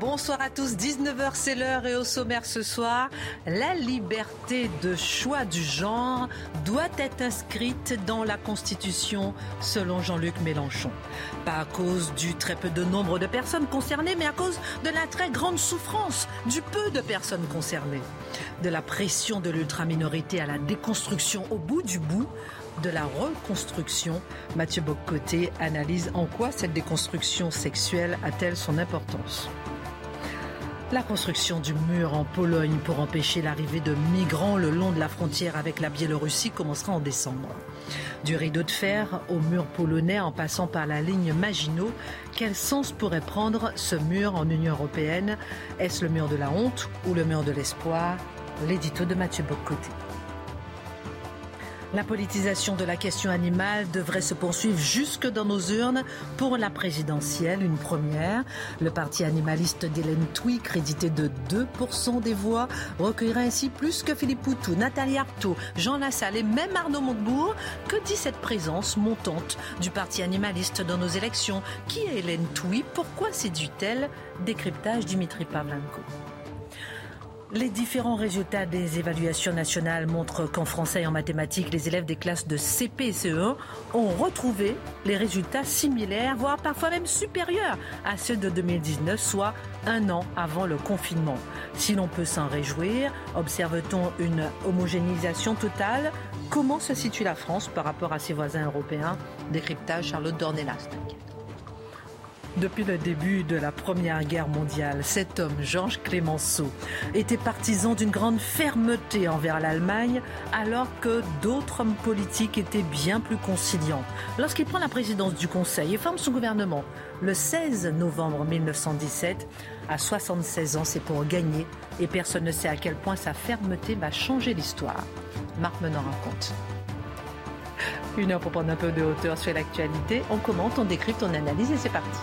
Bonsoir à tous, 19h c'est l'heure et au sommaire ce soir, la liberté de choix du genre doit être inscrite dans la Constitution selon Jean-Luc Mélenchon. Pas à cause du très peu de nombre de personnes concernées, mais à cause de la très grande souffrance du peu de personnes concernées. De la pression de l'ultra-minorité à la déconstruction au bout du bout, de la reconstruction. Mathieu Boccoté analyse en quoi cette déconstruction sexuelle a-t-elle son importance. La construction du mur en Pologne pour empêcher l'arrivée de migrants le long de la frontière avec la Biélorussie commencera en décembre. Du rideau de fer au mur polonais en passant par la ligne Maginot, quel sens pourrait prendre ce mur en Union européenne? Est-ce le mur de la honte ou le mur de l'espoir? L'édito de Mathieu Boccoté. La politisation de la question animale devrait se poursuivre jusque dans nos urnes pour la présidentielle, une première. Le parti animaliste d'Hélène Touy, crédité de 2% des voix, recueillera ainsi plus que Philippe Poutou, Nathalie Arthaud, Jean Lassalle et même Arnaud Montebourg. Que dit cette présence montante du parti animaliste dans nos élections Qui est Hélène Touy Pourquoi séduit-elle? Décryptage Dimitri Pavlenko. Les différents résultats des évaluations nationales montrent qu'en français et en mathématiques, les élèves des classes de CP et CE1 ont retrouvé les résultats similaires, voire parfois même supérieurs à ceux de 2019, soit un an avant le confinement. Si l'on peut s'en réjouir, observe-t-on une homogénéisation totale? Comment se situe la France par rapport à ses voisins européens? Décryptage Charlotte Dornelas. Depuis le début de la Première Guerre mondiale, cet homme, Georges Clémenceau, était partisan d'une grande fermeté envers l'Allemagne, alors que d'autres hommes politiques étaient bien plus conciliants. Lorsqu'il prend la présidence du Conseil et forme son gouvernement le 16 novembre 1917, à 76 ans, c'est pour gagner, et personne ne sait à quel point sa fermeté va changer l'histoire. Marc Menon raconte. Une heure pour prendre un peu de hauteur sur l'actualité. On commente, on décrypte, on analyse et c'est parti.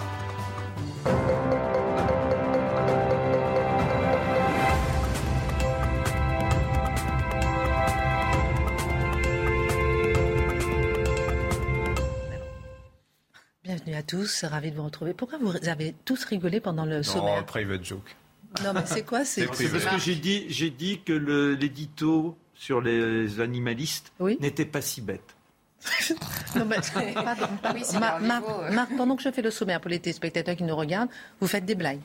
Bienvenue à tous, ravi de vous retrouver. Pourquoi vous avez tous rigolé pendant le sommaire Non, private joke. Non, mais c'est quoi C'est Parce que j'ai dit, j'ai dit que l'édito sur les animalistes Oui. n'était pas si bête. Non, mais- pardon. Oui, c'est Mar- leur Mar- niveau, euh. Marc, pendant que je fais le sommaire pour les téléspectateurs qui nous regardent, vous faites des blagues.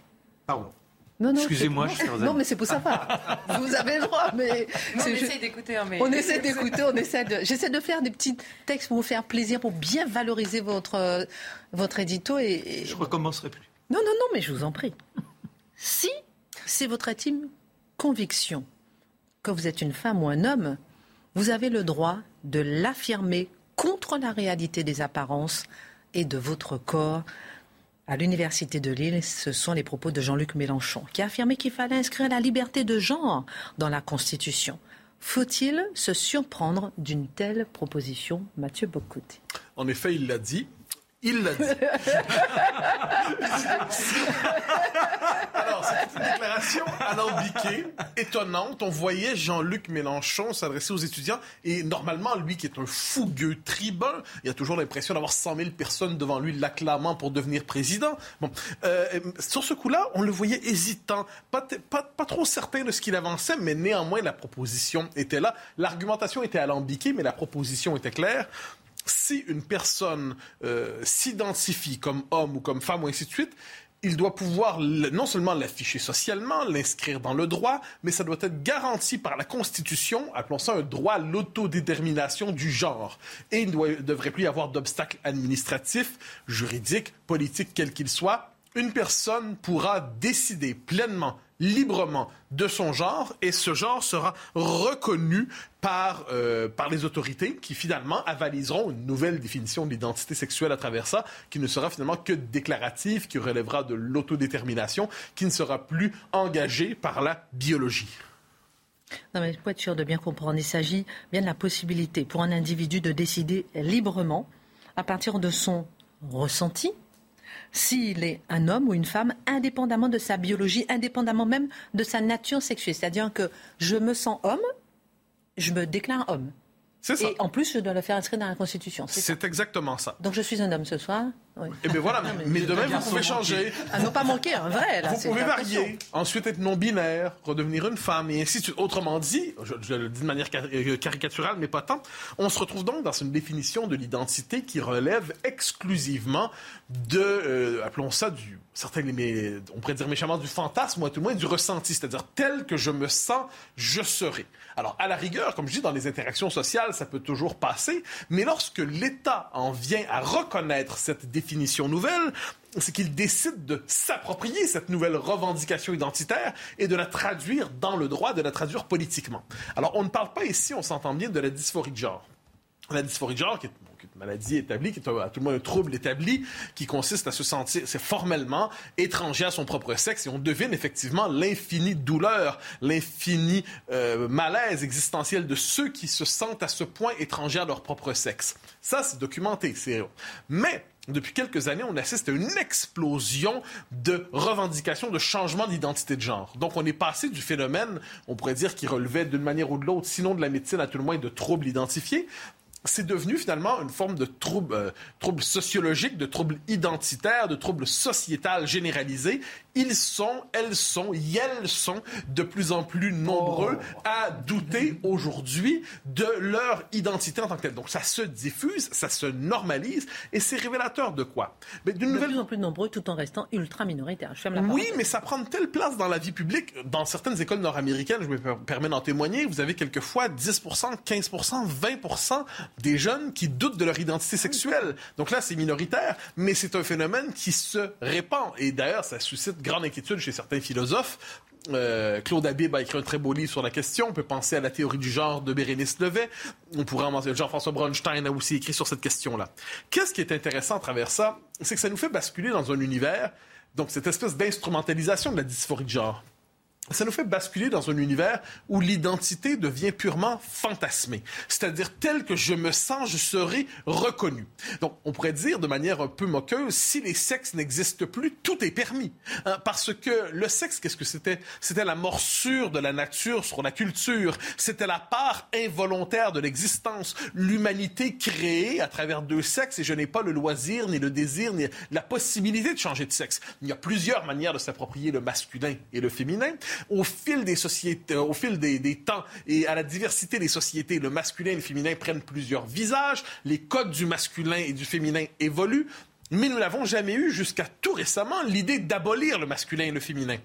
Pardon. Non, non, Excusez-moi, Non, mais c'est pour savoir. vous avez le droit, mais. Nous, on je- essaie d'écouter, hein, mais... On essaie d'écouter, on essaie de. J'essaie de faire des petits textes pour vous faire plaisir, pour bien valoriser votre, euh, votre édito. Et, et- Je recommencerai plus. Non, non, non, mais je vous en prie. Si c'est votre intime conviction que vous êtes une femme ou un homme, vous avez le droit de l'affirmer contre la réalité des apparences et de votre corps. À l'Université de Lille, ce sont les propos de Jean-Luc Mélenchon, qui a affirmé qu'il fallait inscrire la liberté de genre dans la Constitution. Faut-il se surprendre d'une telle proposition, Mathieu Bocoté? En effet, il l'a dit. Il l'a dit. Alors, c'est une déclaration alambiquée, étonnante. On voyait Jean-Luc Mélenchon s'adresser aux étudiants et normalement, lui qui est un fougueux tribun, il a toujours l'impression d'avoir 100 000 personnes devant lui l'acclamant pour devenir président. Bon, euh, sur ce coup-là, on le voyait hésitant, pas, pas, pas trop certain de ce qu'il avançait, mais néanmoins, la proposition était là. L'argumentation était alambiquée, mais la proposition était claire si une personne euh, s'identifie comme homme ou comme femme ou ainsi de suite, il doit pouvoir non seulement l'afficher socialement, l'inscrire dans le droit, mais ça doit être garanti par la Constitution, appelons ça un droit à l'autodétermination du genre. Et il ne devrait plus y avoir d'obstacles administratifs, juridiques, politiques, quels qu'ils soient. Une personne pourra décider pleinement librement de son genre et ce genre sera reconnu par, euh, par les autorités qui finalement avaliseront une nouvelle définition de l'identité sexuelle à travers ça, qui ne sera finalement que déclarative, qui relèvera de l'autodétermination, qui ne sera plus engagée par la biologie. Non, mais pour être sûr de bien comprendre, il s'agit bien de la possibilité pour un individu de décider librement, à partir de son ressenti, s'il est un homme ou une femme, indépendamment de sa biologie, indépendamment même de sa nature sexuelle. C'est-à-dire que je me sens homme, je me déclare homme. Et en plus, je dois le faire inscrire dans la Constitution. C'est exactement ça. Donc je suis un homme ce soir. Et eh bien voilà, mais, demain, vous pouvez changer. À ne pas manquer un vrai. vous pouvez varier, ensuite être non-binaire, redevenir une femme, et ainsi de suite. Autrement dit, je, le dis de manière euh, caricaturale, mais pas tant, on se retrouve donc dans une définition de l'identité qui relève exclusivement de, euh, appelons ça du, certains, on pourrait dire méchamment du fantasme, ou à tout le moins du ressenti, c'est-à-dire tel que je me sens, je serai. Alors, à la rigueur, comme je dis, dans les interactions sociales, ça peut toujours passer, mais lorsque l'État en vient à reconnaître cette définition nouvelle, c'est qu'il décide de s'approprier cette nouvelle revendication identitaire et de la traduire dans le droit, de la traduire politiquement. Alors, on ne parle pas ici, on s'entend bien, de la dysphorie de genre. La dysphorie de genre, qui est maladie établie, qui est à tout le moins un trouble établi, qui consiste à se sentir, c'est formellement étranger à son propre sexe, et on devine effectivement l'infinie douleur, l'infini euh, malaise existentiel de ceux qui se sentent à ce point étrangers à leur propre sexe. Ça, c'est documenté, c'est mais depuis quelques années, on assiste à une explosion de revendications, de changements d'identité de genre. Donc, on est passé du phénomène, on pourrait dire, qui relevait d'une manière ou de l'autre, sinon de la médecine, à tout le moins de troubles identifiés, c'est devenu finalement une forme de trouble, euh, trouble sociologique, de trouble identitaire, de trouble sociétal généralisé. Ils sont, elles sont, elles sont de plus en plus nombreux oh. à douter aujourd'hui de leur identité en tant que telle. Donc ça se diffuse, ça se normalise et c'est révélateur de quoi? Mais De plus en plus nombreux tout en restant ultra minoritaires. oui, mais ça prend de telle place dans la vie publique. Dans certaines écoles nord-américaines, je me permets d'en témoigner, vous avez quelquefois 10% 15% 20 des jeunes qui doutent de leur identité sexuelle. Donc là, c'est minoritaire, mais c'est un phénomène qui se répand. Et d'ailleurs, ça suscite grande inquiétude chez certains philosophes. Euh, Claude Habib a écrit un très beau livre sur la question. On peut penser à la théorie du genre de Bérénice Levet. On pourrait en mentionner. Jean-François Bronstein a aussi écrit sur cette question-là. Qu'est-ce qui est intéressant à travers ça? C'est que ça nous fait basculer dans un univers, donc cette espèce d'instrumentalisation de la dysphorie de genre ça nous fait basculer dans un univers où l'identité devient purement fantasmée. C'est-à-dire, tel que je me sens, je serai reconnu. Donc, on pourrait dire de manière un peu moqueuse, si les sexes n'existent plus, tout est permis. Hein, parce que le sexe, qu'est-ce que c'était? C'était la morsure de la nature sur la culture. C'était la part involontaire de l'existence. L'humanité créée à travers deux sexes et je n'ai pas le loisir, ni le désir, ni la possibilité de changer de sexe. Il y a plusieurs manières de s'approprier le masculin et le féminin au fil des sociétés, au fil des, temps et à la diversité des sociétés, le masculin et le féminin prennent plusieurs visages, les codes du masculin et du féminin évoluent, mais nous n'avons jamais eu jusqu'à tout récemment l'idée d'abolir le masculin et le féminin.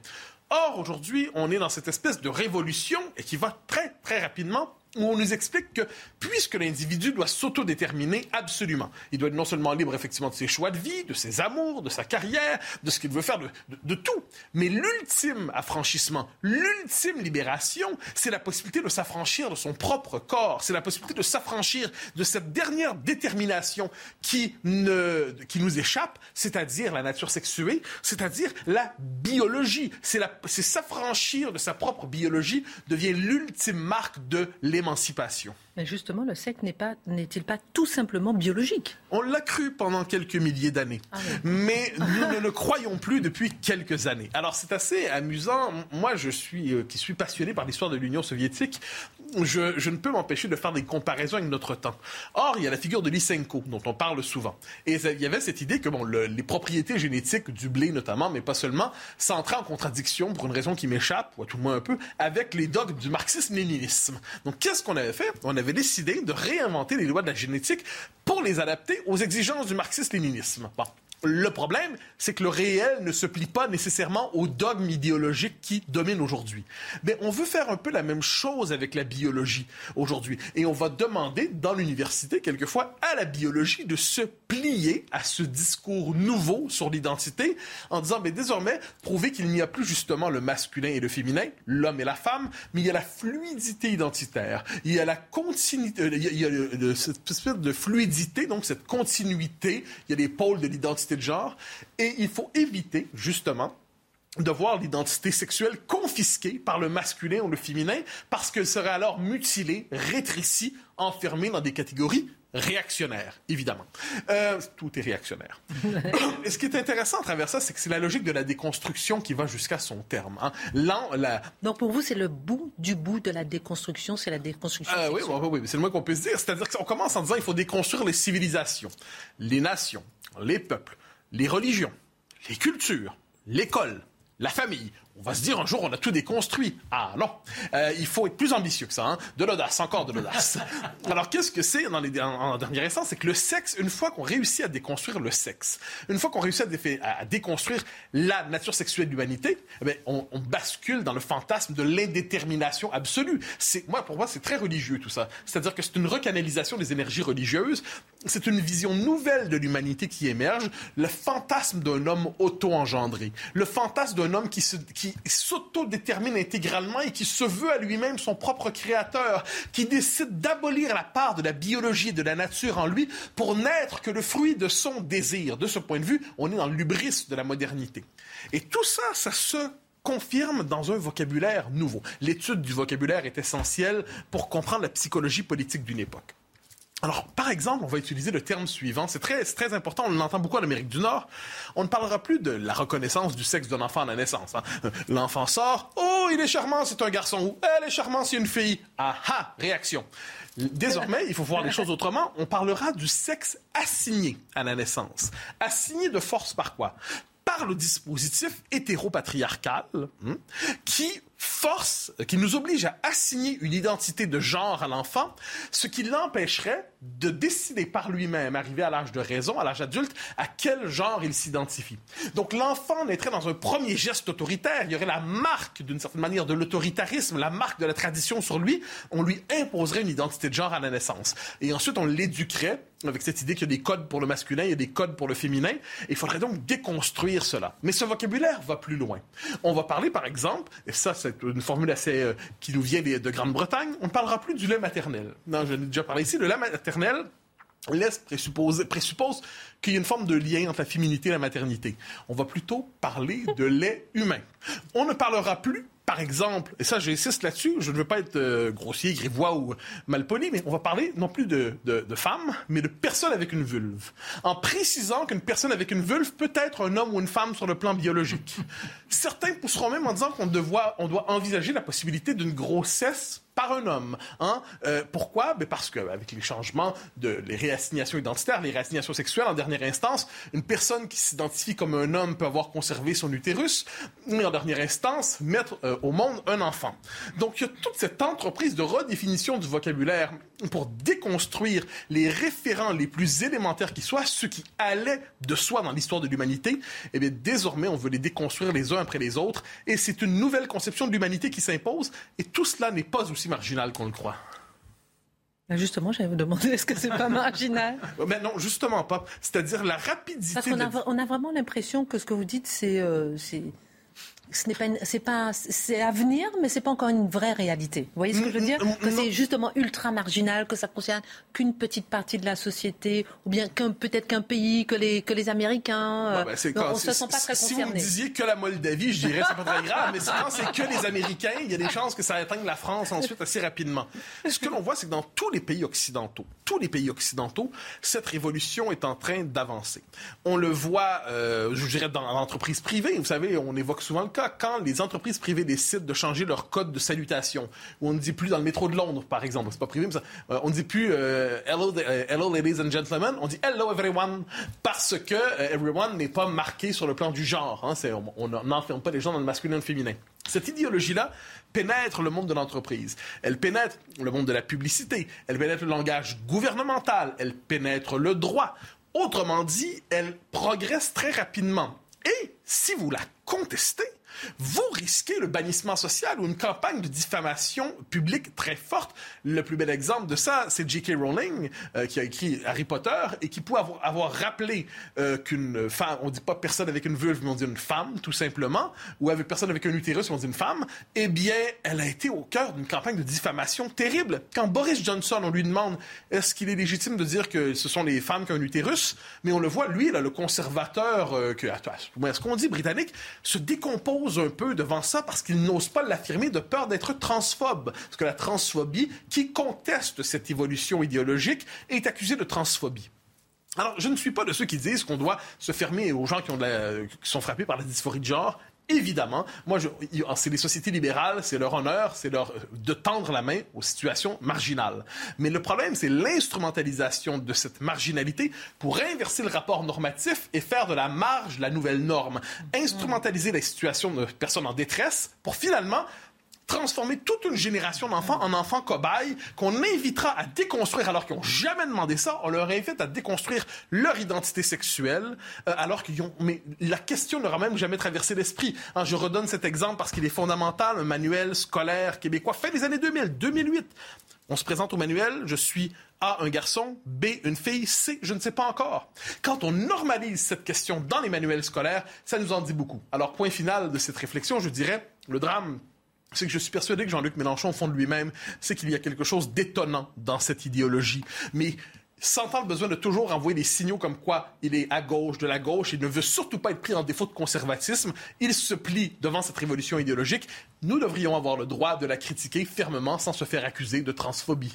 Or, aujourd'hui, on est dans cette espèce de révolution et qui va très, très rapidement où on nous explique que puisque l'individu doit s'autodéterminer absolument, il doit être non seulement libre effectivement de ses choix de vie, de ses amours, de sa carrière, de ce qu'il veut faire, de, tout, mais l'ultime affranchissement, l'ultime libération, c'est la possibilité de s'affranchir de son propre corps, c'est la possibilité de s'affranchir de cette dernière détermination qui, ne, qui nous échappe, c'est-à-dire la nature sexuée, c'est-à-dire la biologie. C'est s'affranchir de sa propre biologie devient l'ultime marque de l'émancipation émancipation. Mais justement, le sexe n'est pas, n'est-il pas tout simplement biologique? On l'a cru pendant quelques milliers d'années, ah mais nous ne le croyons plus depuis quelques années. Alors c'est assez amusant. Moi, je suis euh, qui suis passionné par l'histoire de l'Union soviétique. Je, je, ne peux m'empêcher de faire des comparaisons avec notre temps. Or, il y a la figure de Lysenko, dont on parle souvent. Et il y avait cette idée que bon, le, les propriétés génétiques du blé notamment, mais pas seulement, ça entrait en contradiction, pour une raison qui m'échappe, ou à tout le moins un peu, avec les dogmes du marxisme-léninisme. Donc, qu'est-ce qu'on avait fait? On avait décidé de réinventer les lois de la génétique pour les adapter aux exigences du marxisme-léninisme. Le problème, c'est que le réel ne se plie pas nécessairement aux dogmes idéologiques qui dominent aujourd'hui. Mais on veut faire un peu la même chose avec la biologie aujourd'hui. Et on va demander dans l'université, quelquefois, à la biologie de se plier à ce discours nouveau sur l'identité en disant, mais désormais, prouver qu'il n'y a plus justement le masculin et le féminin, l'homme et la femme, mais il y a la fluidité identitaire. Il y a la continuité, euh, il y a, cette espèce de fluidité, donc cette continuité. Il y a les pôles de l'identité de genre. Et il faut éviter, justement, de voir l'identité sexuelle confisquée par le masculin ou le féminin parce qu'elle serait alors mutilée, rétrécie, enfermée dans des catégories réactionnaires, évidemment. Euh, tout est réactionnaire. Et ce qui est intéressant à travers ça, c'est que c'est la logique de la déconstruction qui va jusqu'à son terme. Hein. La... Donc pour vous, c'est le bout du bout de la déconstruction, c'est la déconstruction euh, oui, oui, oui, c'est le moins qu'on peut se dire. C'est-à-dire qu'on commence en disant il faut déconstruire les civilisations, les nations, les peuples, les religions, les cultures, l'école, la famille, on va se dire un jour on a tout déconstruit. Ah non, euh, il faut être plus ambitieux que ça. Hein? De l'audace, encore de l'audace. Alors qu'est-ce que c'est dans les, en, dernier instant? C'est que le sexe, une fois qu'on réussit à déconstruire le sexe, une fois qu'on réussit à, déconstruire la nature sexuelle de l'humanité, eh on, on, bascule dans le fantasme de l'indétermination absolue. C'est moi pour moi c'est très religieux tout ça. C'est-à-dire que c'est une recanalisation des énergies religieuses. C'est une vision nouvelle de l'humanité qui émerge. Le fantasme d'un homme auto-engendré, le fantasme d'un homme qui se qui s'autodétermine intégralement et qui se veut à lui-même son propre créateur, qui décide d'abolir la part de la biologie et de la nature en lui pour n'être que le fruit de son désir. De ce point de vue, on est dans l'ubris de la modernité. Et tout ça, ça se confirme dans un vocabulaire nouveau. L'étude du vocabulaire est essentielle pour comprendre la psychologie politique d'une époque. Alors, par exemple, on va utiliser le terme suivant. C'est très, très important. On l'entend beaucoup en Amérique du Nord. On ne parlera plus de la reconnaissance du sexe d'un enfant à la naissance. Hein. L'enfant sort. Oh, il est charmant, c'est un garçon. Ou elle est charmante, c'est une fille. Ah ah, réaction. Désormais, il faut voir les choses autrement. On parlera du sexe assigné à la naissance. Assigné de force par quoi? Par le dispositif hétéropatriarcal hein, qui force, qui nous oblige à assigner une identité de genre à l'enfant, ce qui l'empêcherait de décider par lui-même, arrivé à l'âge de raison, à l'âge adulte, à quel genre il s'identifie. Donc l'enfant naîtrait dans un premier geste autoritaire, il y aurait la marque d'une certaine manière de l'autoritarisme, la marque de la tradition sur lui, on lui imposerait une identité de genre à la naissance. Et ensuite on l'éduquerait avec cette idée qu'il y a des codes pour le masculin, il y a des codes pour le féminin, il faudrait donc déconstruire cela. Mais ce vocabulaire va plus loin. On va parler par exemple, et ça c'est une formule assez euh, qui nous vient de Grande-Bretagne, on ne parlera plus du lait maternel. Non, je l'ai déjà parlé ici, le lait maternel laisse présuppose qu'il y a une forme de lien entre la féminité et la maternité. On va plutôt parler de lait humain. On ne parlera plus par exemple, et ça j'insiste là-dessus, je ne veux pas être euh, grossier, grivois ou malpoli, mais on va parler non plus de, de, femmes, mais de personnes avec une vulve. En précisant qu'une personne avec une vulve peut être un homme ou une femme sur le plan biologique. Certains pousseront même en disant qu'on on doit envisager la possibilité d'une grossesse par un homme. Hein? Euh, pourquoi? Ben parce qu'avec les changements de les réassignations identitaires, les réassignations sexuelles en dernière instance, une personne qui s'identifie comme un homme peut avoir conservé son utérus, mais en dernière instance, mettre euh, au monde un enfant. Donc il y a toute cette entreprise de redéfinition du vocabulaire pour déconstruire les référents les plus élémentaires qui soient, ceux qui allaient de soi dans l'histoire de l'humanité. Eh bien désormais, on veut les déconstruire les uns après les autres, et c'est une nouvelle conception de l'humanité qui s'impose, et tout cela n'est pas aussi marginal qu'on le croit. Ben, justement, j'allais vous demander, est-ce que c'est pas marginal? Mais ben non, justement pas. C'est-à-dire la rapidité. Parce qu'on a, on a vraiment l'impression que ce que vous dites, c'est, euh, c'est, ce n'est pas, c'est pas, c'est à venir, mais c'est pas encore une vraie réalité. Vous voyez ce que je veux dire Que c'est justement ultra marginal, que ça concerne qu'une petite partie de la société, ou bien qu'un, peut-être qu'un pays, que les, que les Américains. Euh, ben, on se sent pas très concernés. Si vous disiez que la Moldavie, je dirais c'est pas très grave, mais quand c'est que les Américains, il y a des chances que ça atteigne la France ensuite assez rapidement. Ce que l'on voit, c'est que dans tous les pays occidentaux, tous les pays occidentaux, cette révolution est en train d'avancer. On le voit, euh, je dirais, dans l'entreprise privée. Vous savez, on évoque souvent le cas quand les entreprises privées décident de changer leur code de salutation, où on ne dit plus dans le métro de Londres, par exemple, c'est pas privé, euh, on ne dit plus euh, hello, euh, hello ladies and gentlemen, on dit hello everyone, parce que everyone n'est pas marqué sur le plan du genre. Hein, on n'enferme pas les gens dans le masculin et le féminin. Cette idéologie-là pénètre le monde de l'entreprise. Elle pénètre le monde de la publicité. Elle pénètre le langage gouvernemental. Elle pénètre le droit Autrement dit, elle progresse très rapidement. Et si vous la contestez, vous risquez le bannissement social ou une campagne de diffamation publique très forte. Le plus bel exemple de ça, c'est J.K. Rowling, euh, qui a écrit Harry Potter et qui peut avoir, rappelé euh, qu'une femme, on dit pas personne avec une vulve, mais on dit une femme, tout simplement, ou avec personne avec un utérus, on dit une femme, eh bien, elle a été au cœur d'une campagne de diffamation terrible. Quand Boris Johnson, on lui demande est-ce qu'il est légitime de dire que ce sont les femmes qui ont un utérus, mais on le voit, lui, le conservateur, euh, que, ce qu'on dit britannique, se décompose un peu devant ça parce qu'il n'ose pas l'affirmer de peur d'être transphobe. Parce que la transphobie, qui conteste cette évolution idéologique, est accusée de transphobie. Alors, je ne suis pas de ceux qui disent qu'on doit se fermer aux gens qui, ont qui sont frappés par la dysphorie de genre. Évidemment, moi, c'est les sociétés libérales, c'est leur honneur, c'est leur de tendre la main aux situations marginales. Mais le problème, c'est l'instrumentalisation de cette marginalité pour inverser le rapport normatif et faire de la marge la nouvelle norme. Instrumentaliser la situation de personnes en détresse pour finalement transformer toute une génération d'enfants en enfants cobayes qu'on invitera à déconstruire alors qu'ils n'ont jamais demandé ça. On leur invite à déconstruire leur identité sexuelle euh, alors qu'ils ont... Mais la question n'aura même jamais traversé l'esprit. Hein, je redonne cet exemple parce qu'il est fondamental. Un manuel scolaire québécois fait des années 2000, 2008. On se présente au manuel, je suis A, un garçon, B, une fille, C, je ne sais pas encore. Quand on normalise cette question dans les manuels scolaires, ça nous en dit beaucoup. Alors, point final de cette réflexion, je dirais, le drame c'est que je suis persuadé que Jean-Luc Mélenchon, au fond de lui-même, c'est qu'il y a quelque chose d'étonnant dans cette idéologie. Mais sentant le besoin de toujours envoyer des signaux comme quoi il est à gauche, de la gauche, il ne veut surtout pas être pris en défaut de conservatisme, il se plie devant cette révolution idéologique. Nous devrions avoir le droit de la critiquer fermement sans se faire accuser de transphobie.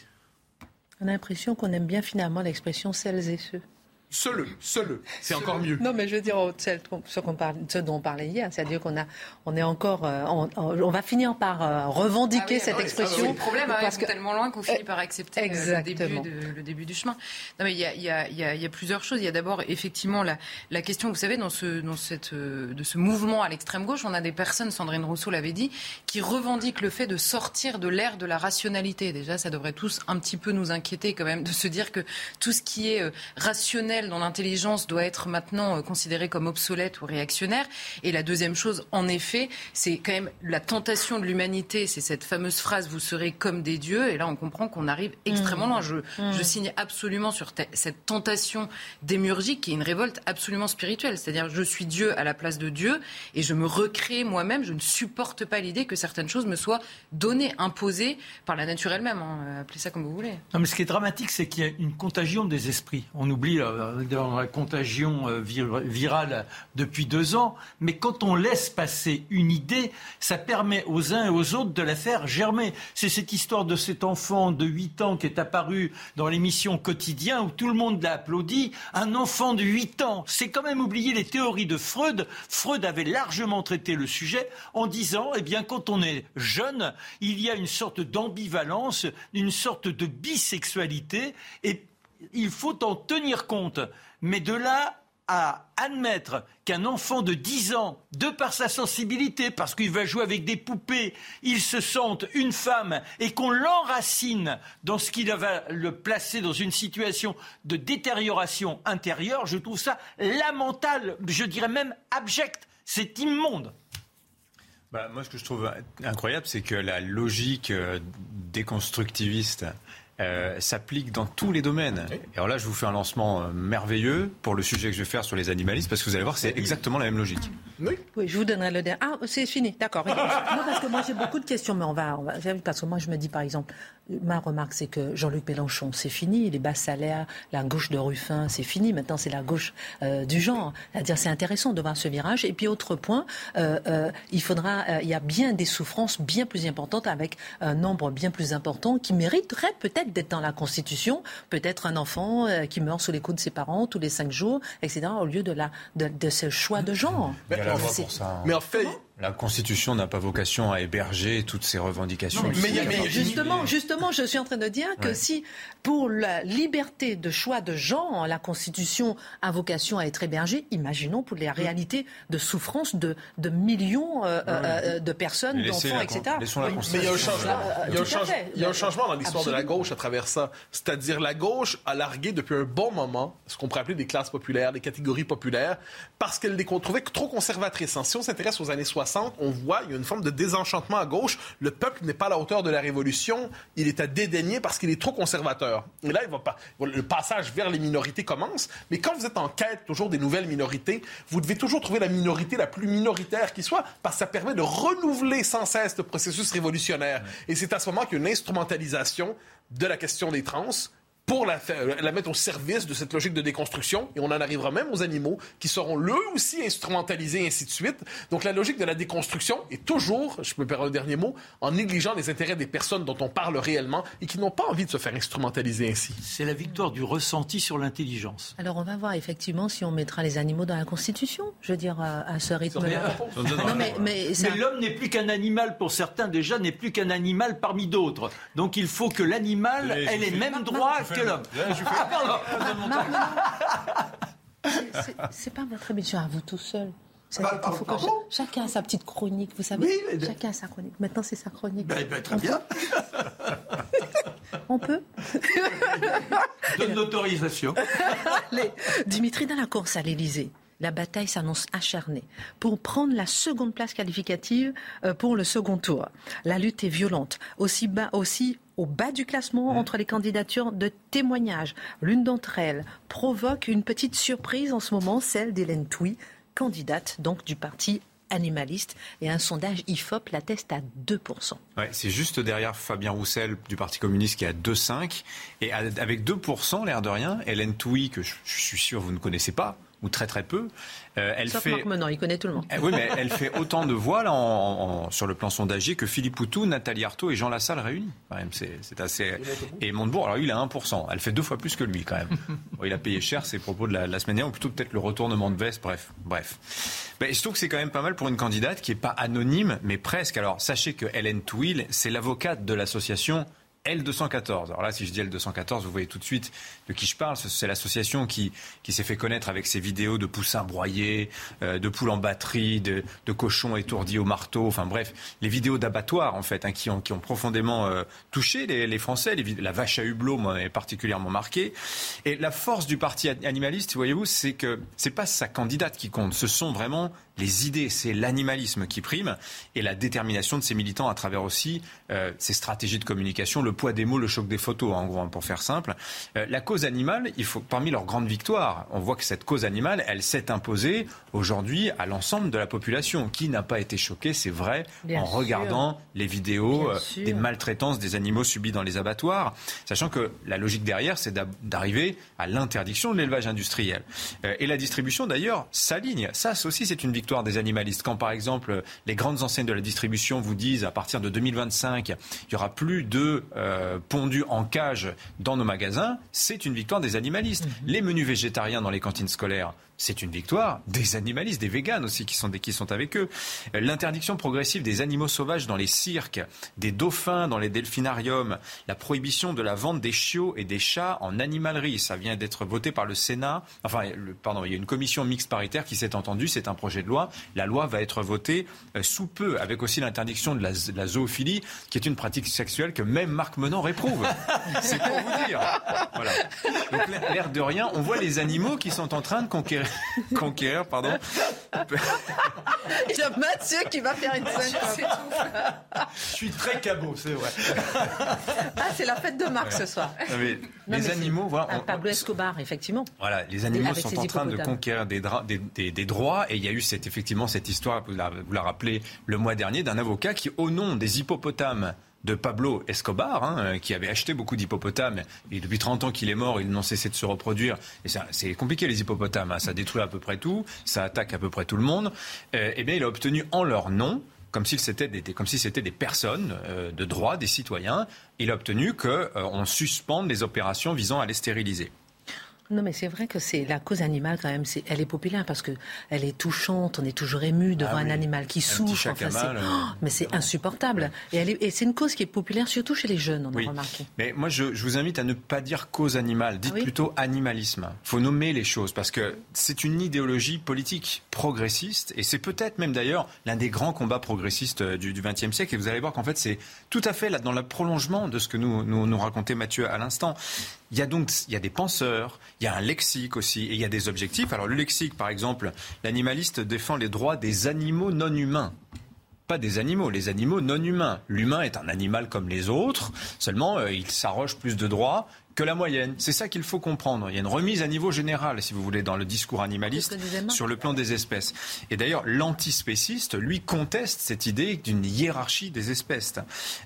On a l'impression qu'on aime bien finalement l'expression celles et ceux. Seul, seul, c'est encore mieux. Non, mais je veux dire ce, qu'on parle, ce dont on parlait hier, c'est-à-dire qu'on a, on est encore, euh, on, va finir par euh, revendiquer ah cette ah expression. c'est le problème, parce que tellement loin qu'on finit par accepter le début, de, le début, du chemin. Non, mais il y a, y, a, y a, plusieurs choses. Il y a d'abord effectivement la, la, question, vous savez, dans ce, dans cette, euh, de ce mouvement à l'extrême gauche, on a des personnes, Sandrine Rousseau l'avait dit, qui revendiquent le fait de sortir de l'ère de la rationalité. Déjà, ça devrait tous un petit peu nous inquiéter quand même de se dire que tout ce qui est rationnel dont l'intelligence doit être maintenant euh, considérée comme obsolète ou réactionnaire. Et la deuxième chose, en effet, c'est quand même la tentation de l'humanité. C'est cette fameuse phrase "Vous serez comme des dieux". Et là, on comprend qu'on arrive extrêmement loin. Je, mmh. je signe absolument sur cette tentation démurgique qui est une révolte absolument spirituelle. C'est-à-dire, je suis Dieu à la place de Dieu et je me recrée moi-même. Je ne supporte pas l'idée que certaines choses me soient données, imposées par la nature elle-même. Hein. Appelez ça comme vous voulez. Non, mais ce qui est dramatique, c'est qu'il y a une contagion des esprits. On oublie euh, dans la contagion euh, virale depuis deux ans, mais quand on laisse passer une idée, ça permet aux uns et aux autres de la faire germer. C'est cette histoire de cet enfant de 8 ans qui est apparu dans l'émission Quotidien où tout le monde l'a applaudi. Un enfant de 8 ans, c'est quand même oublier les théories de Freud. Freud avait largement traité le sujet en disant, eh bien, quand on est jeune, il y a une sorte d'ambivalence, une sorte de bisexualité, et il faut en tenir compte. Mais de là à admettre qu'un enfant de 10 ans, de par sa sensibilité, parce qu'il va jouer avec des poupées, il se sente une femme et qu'on l'enracine dans ce qui va le placer dans une situation de détérioration intérieure, je trouve ça lamentable, je dirais même abject. C'est immonde. Bah, moi, ce que je trouve incroyable, c'est que la logique euh, déconstructiviste euh, s'applique dans tous les domaines. Et alors là, je vous fais un lancement euh, merveilleux pour le sujet que je vais faire sur les animalistes, parce que vous allez voir, c'est exactement la même logique. Oui. oui, je vous donnerai le dernier. Ah, c'est fini, d'accord. non, parce que moi j'ai beaucoup de questions, mais on va, on va. Parce que moi je me dis par exemple, ma remarque c'est que Jean-Luc Mélenchon, c'est fini, les bas salaires, la gauche de Ruffin, c'est fini. Maintenant c'est la gauche euh, du genre. C'est-à-dire c'est intéressant de voir ce virage. Et puis autre point, euh, euh, il faudra, il y a bien des souffrances bien plus importantes avec un nombre bien plus important qui mériterait peut-être d'être dans la Constitution. Peut-être un enfant qui meurt sous les coups de ses parents tous les cinq jours, etc. Au lieu de la de, de ce choix de genre. Mais en fait, La Constitution n'a pas vocation à héberger toutes ces revendications. mais, justement, justement, je suis en train de dire que si pour la liberté de choix de gens, la Constitution a vocation à être hébergée, imaginons pour les réalités de souffrance de, de millions euh, euh, de personnes, d'enfants, etc. Mais il y a un changement, il y a un, il y a un changement dans l'histoire de la gauche à travers ça. C'est-à-dire la gauche a largué depuis un bon moment ce qu'on pourrait appeler des classes populaires, des catégories populaires, parce qu'elle les trouvait trop conservatrices. Si on s'intéresse aux années 60, on voit il y a une forme de désenchantement à gauche. Le peuple n'est pas à la hauteur de la révolution. Il est à dédaigner parce qu'il est trop conservateur. Et là, il va pas, le passage vers les minorités commence. Mais quand vous êtes en quête toujours des nouvelles minorités, vous devez toujours trouver la minorité la plus minoritaire qui soit parce que ça permet de renouveler sans cesse le processus révolutionnaire. Et c'est à ce moment qu'il y a une instrumentalisation de la question des trans pour la, la, mettre au service de cette logique de déconstruction. Et on en arrivera même aux animaux qui seront eux aussi instrumentalisés, et ainsi de suite. Donc la logique de la déconstruction est toujours, je peux me permettre un dernier mot, en négligeant les intérêts des personnes dont on parle réellement et qui n'ont pas envie de se faire instrumentaliser ainsi. C'est la victoire du ressenti sur l'intelligence. Alors on va voir effectivement si on mettra les animaux dans la Constitution, je veux dire, à, ce rythme-là. mais, mais, mais l'homme n'est plus qu'un animal pour certains, déjà, n'est plus qu'un animal parmi d'autres. Donc il faut que l'animal ait les mêmes droits c'est pas votre émission à vous tout seul. Bah, chacun a sa petite chronique, vous savez. chacun a sa chronique. Maintenant, c'est sa chronique. Ben, ben, très bien. On peut Donne l'autorisation. Dimitri dans la course à l'Élysée la bataille s'annonce acharnée pour prendre la seconde place qualificative euh, pour le second tour. La lutte est violente, aussi bas, aussi au bas du classement entre les candidatures de témoignages. L'une d'entre elles provoque une petite surprise en ce moment, celle d'Hélène Touy, candidate donc du parti animaliste et un sondage IFOP l'atteste à 2%. Ouais, c'est juste derrière Fabien Roussel du Parti communiste qui est à 2,5 et avec 2%, l'air de rien, Hélène Touy que je suis sûr vous ne connaissez pas, ou très très peu. Euh, elle fait... Marc Menon, il connaît tout le monde. Eh oui, mais elle fait autant de voix là, en, sur le plan sondagier que Philippe Poutou, Nathalie Arthaud et Jean Lassalle réunis. C'est assez. Et Montebourg, alors lui, il a 1%. Elle fait deux fois plus que lui quand même. il a payé cher ses propos de la, semaine dernière, ou plutôt peut-être le retournement de veste. Bref, bref. Ben, je trouve que c'est quand même pas mal pour une candidate qui est pas anonyme, mais presque. Alors sachez que Hélène Touil, c'est l'avocate de l'association L214. Alors là, si je dis L214, vous voyez tout de suite de qui je parle. C'est l'association qui, qui s'est fait connaître avec ses vidéos de poussins broyés, euh, de poules en batterie, de, de, cochons étourdis au marteau. Enfin bref, les vidéos d'abattoirs, en fait, hein, qui, ont, qui ont profondément euh, touché les, les Français. La vache à hublot, moi, est particulièrement marquée. Et la force du parti animaliste, voyez-vous, c'est que c'est pas sa candidate qui compte. Ce sont vraiment les idées, c'est l'animalisme qui prime et la détermination de ses militants à travers aussi euh, ces stratégies de communication, le poids des mots, le choc des photos, en gros, hein, pour faire simple. Euh, la cause animale, il faut parmi leurs grandes victoires, on voit que cette cause animale, elle s'est imposée aujourd'hui à l'ensemble de la population, qui n'a pas été choquée, c'est vrai, en regardant les vidéos euh, des maltraitances des animaux subis dans les abattoirs, sachant que la logique derrière, c'est d'arriver à l'interdiction de l'élevage industriel. et la distribution, d'ailleurs, s'aligne. Ça aussi, c'est une victoire des animalistes. Quand par exemple les grandes enseignes de la distribution vous disent à partir de 2025 il y aura plus de euh, pondus en cage dans nos magasins, c'est une victoire des animalistes. Mhm. Les menus végétariens dans les cantines scolaires, c'est une victoire des animalistes, des véganes aussi qui sont, qui sont avec eux. Euh, l'interdiction progressive des animaux sauvages dans les cirques, des dauphins dans les delphinariums, la prohibition de la vente des chiots et des chats en animalerie, ça vient d'être voté par le Sénat. Enfin, pardon, il y a une commission mixte paritaire qui s'est entendue, c'est un projet de loi. La loi va être votée euh, sous peu, avec aussi l'interdiction de la, zoophilie, qui est une pratique sexuelle que même Marc Menant réprouve. c'est pour vous dire. Voilà. Donc l'air de rien, on voit les animaux qui sont en train de conquérir conquérir, pardon. Il y a Mathieu qui va faire une scène. Je suis très cabot, c'est vrai. Ah, c'est la fête de Marc ce soir. les animaux, voilà. Pablo Escobar, effectivement. Voilà, les animaux sont en train de conquérir des, des, des, droits et il y a eu cette, effectivement cette histoire, vous la, vous la rappelez, le mois dernier, d'un avocat qui, au nom des hippopotames, de Pablo Escobar, hein, euh, qui avait acheté beaucoup d'hippopotames. Et depuis 30 ans qu'il est mort, ils n'ont cessé de se reproduire. Et c'est compliqué, les hippopotames. Hein. Ça détruit à peu près tout, ça attaque à peu près tout le monde. Euh, eh bien, il a obtenu en leur nom comme si c'était des, si des personnes euh, de droit, des citoyens. Il a obtenu qu'on suspende les opérations visant à les stériliser. Non, mais c'est vrai que c'est la cause animale quand même. C'est, elle est populaire parce que elle est touchante. On est toujours ému devant ah un animal qui souffre. Enfin, euh, oh, mais c'est insupportable. Et, c'est une cause qui est populaire surtout chez les jeunes. On a remarqué. Mais moi, je, vous invite à ne pas dire cause animale. Dites plutôt animalisme. Il faut nommer les choses parce que c'est une idéologie politique progressiste et c'est peut-être même d'ailleurs l'un des grands combats progressistes euh, du XXe siècle. Et vous allez voir qu'en fait, c'est tout à fait là dans le prolongement de ce que nous nous, nous racontait Mathieu à l'instant. Il y a donc il y a des penseurs, il y a un lexique aussi, et il y a des objectifs. Alors le lexique, par exemple, l'animaliste défend les droits des animaux non humains pas des animaux, les animaux non humains. L'humain est un animal comme les autres, seulement euh, il s'arroge plus de droits que la moyenne. C'est ça qu'il faut comprendre. Il y a une remise à niveau général, si vous voulez, dans le discours animaliste sur le plan des espèces. Et d'ailleurs, l'antispéciste, lui, conteste cette idée d'une hiérarchie des espèces.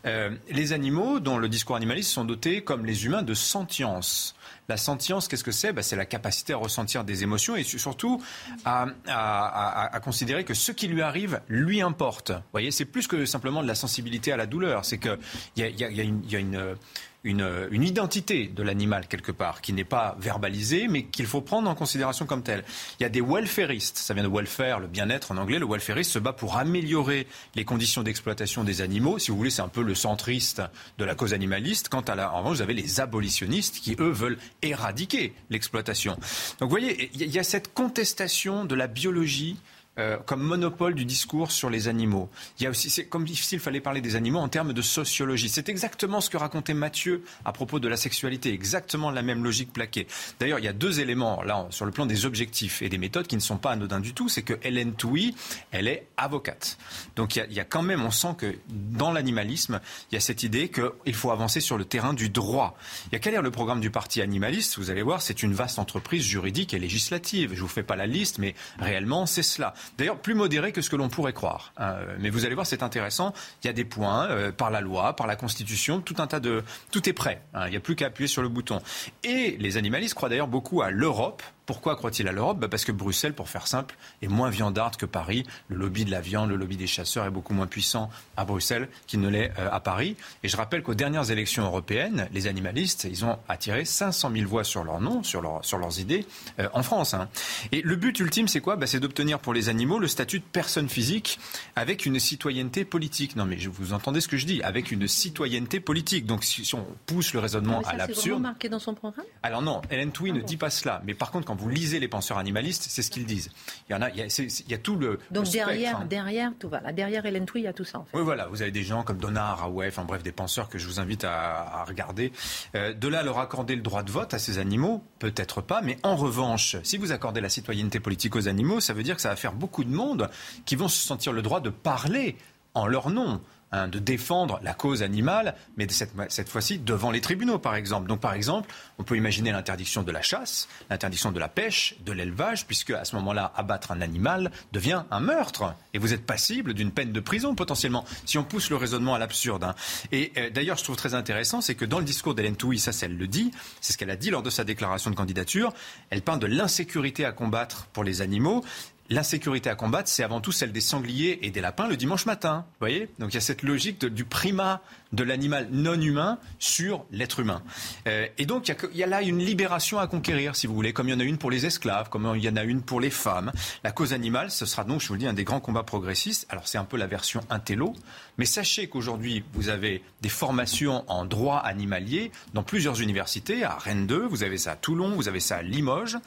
Euh, les animaux, dont le discours animaliste, sont dotés, comme les humains, de sentience. La sentience, qu'est-ce que c'est? Ben, C'est la capacité à ressentir des émotions et surtout à, considérer que ce qui lui arrive lui importe. Voyez, c'est plus que simplement de la sensibilité à la douleur. C'est qu'il y a, y, a, une, identité de l'animal quelque part, qui n'est pas verbalisée, mais qu'il faut prendre en considération comme telle. Il y a des welfaristes, ça vient de welfare, le bien-être en anglais. Le welfariste se bat pour améliorer les conditions d'exploitation des animaux. Si vous voulez, c'est un peu le centriste de la cause animaliste. Quant à la, en revanche, vous avez les abolitionnistes qui, eux, veulent éradiquer l'exploitation. Donc vous voyez, il y a cette contestation de la biologie euh, comme monopole du discours sur les animaux. Il y a aussi, c'est comme s'il fallait parler des animaux en termes de sociologie. C'est exactement ce que racontait Mathieu à propos de la sexualité, exactement la même logique plaquée. D'ailleurs, il y a deux éléments là sur le plan des objectifs et des méthodes qui ne sont pas anodins du tout. C'est que Hélène Touy, elle est avocate. Donc il y, a, quand même, on sent que dans l'animalisme, il y a cette idée qu'il faut avancer sur le terrain du droit. Il y a qu'à lire le programme du parti animaliste. Vous allez voir, c'est une vaste entreprise juridique et législative. Je vous fais pas la liste, mais réellement, c'est cela. D'ailleurs, plus modéré que ce que l'on pourrait croire. Euh, mais vous allez voir, c'est intéressant. Il y a des points euh, par la loi, par la Constitution, tout un tas de... Tout est prêt. Hein. il n'y a plus qu'à appuyer sur le bouton. Et les animalistes croient d'ailleurs beaucoup à l'Europe pourquoi croit-il à l'Europe? Bah, Parce que Bruxelles, pour faire simple, est moins viandarde que Paris. Le lobby de la viande, le lobby des chasseurs est beaucoup moins puissant à Bruxelles qu'il ne l'est euh, à Paris. Et je rappelle qu'aux dernières élections européennes, les animalistes, ils ont attiré 500 000 voix sur leur nom, sur, leur, sur leurs idées, euh, en France. Hein. Et le but ultime, c'est quoi? Bah, C'est d'obtenir pour les animaux le statut de personne physique avec une citoyenneté politique. Non mais vous entendez ce que je dis? Avec une citoyenneté politique. Donc si, on pousse le raisonnement à l'absurde... C'est marqué dans son programme? Alors non, Hélène Touy ah ne dit pas cela. Mais par contre, quand vous lisez les penseurs animalistes, c'est ce qu'ils disent. Il y en a, il y a, tout le. Donc derrière, hein. derrière, tout va. Derrière Hélène Touy, il y a tout ça. En fait. Oui, voilà. Vous avez des gens comme Donna Haraway, enfin bref, des penseurs que je vous invite à, regarder. Euh, de là, leur accorder le droit de vote à ces animaux, peut-être pas. Mais en revanche, si vous accordez la citoyenneté politique aux animaux, ça veut dire que ça va faire beaucoup de monde qui vont se sentir le droit de parler en leur nom. Hein, de défendre la cause animale, mais cette, cette fois-ci devant les tribunaux, par exemple. Donc, par exemple, on peut imaginer l'interdiction de la chasse, l'interdiction de la pêche, de l'élevage, puisque à ce moment-là, abattre un animal devient un meurtre, et vous êtes passible d'une peine de prison potentiellement, si on pousse le raisonnement à l'absurde. Hein. Et euh, d'ailleurs, je trouve très intéressant, c'est que dans le discours d'Hélène Touy, ça, elle le dit, c'est ce qu'elle a dit lors de sa déclaration de candidature. Elle parle de l'insécurité à combattre pour les animaux l'insécurité à combattre, c'est avant tout celle des sangliers et des lapins le dimanche matin. Vous voyez? Donc il y a cette logique du primat de l'animal non humain sur l'être humain. Euh, et donc il y, a, là une libération à conquérir, si vous voulez, comme il y en a une pour les esclaves, comme il y en a une pour les femmes. La cause animale, ce sera donc, je vous le dis, un des grands combats progressistes. Alors c'est un peu la version intello, mais sachez qu'aujourd'hui, vous avez des formations en droit animalier dans plusieurs universités, à Rennes 2, vous avez ça à Toulon, vous avez ça à Limoges,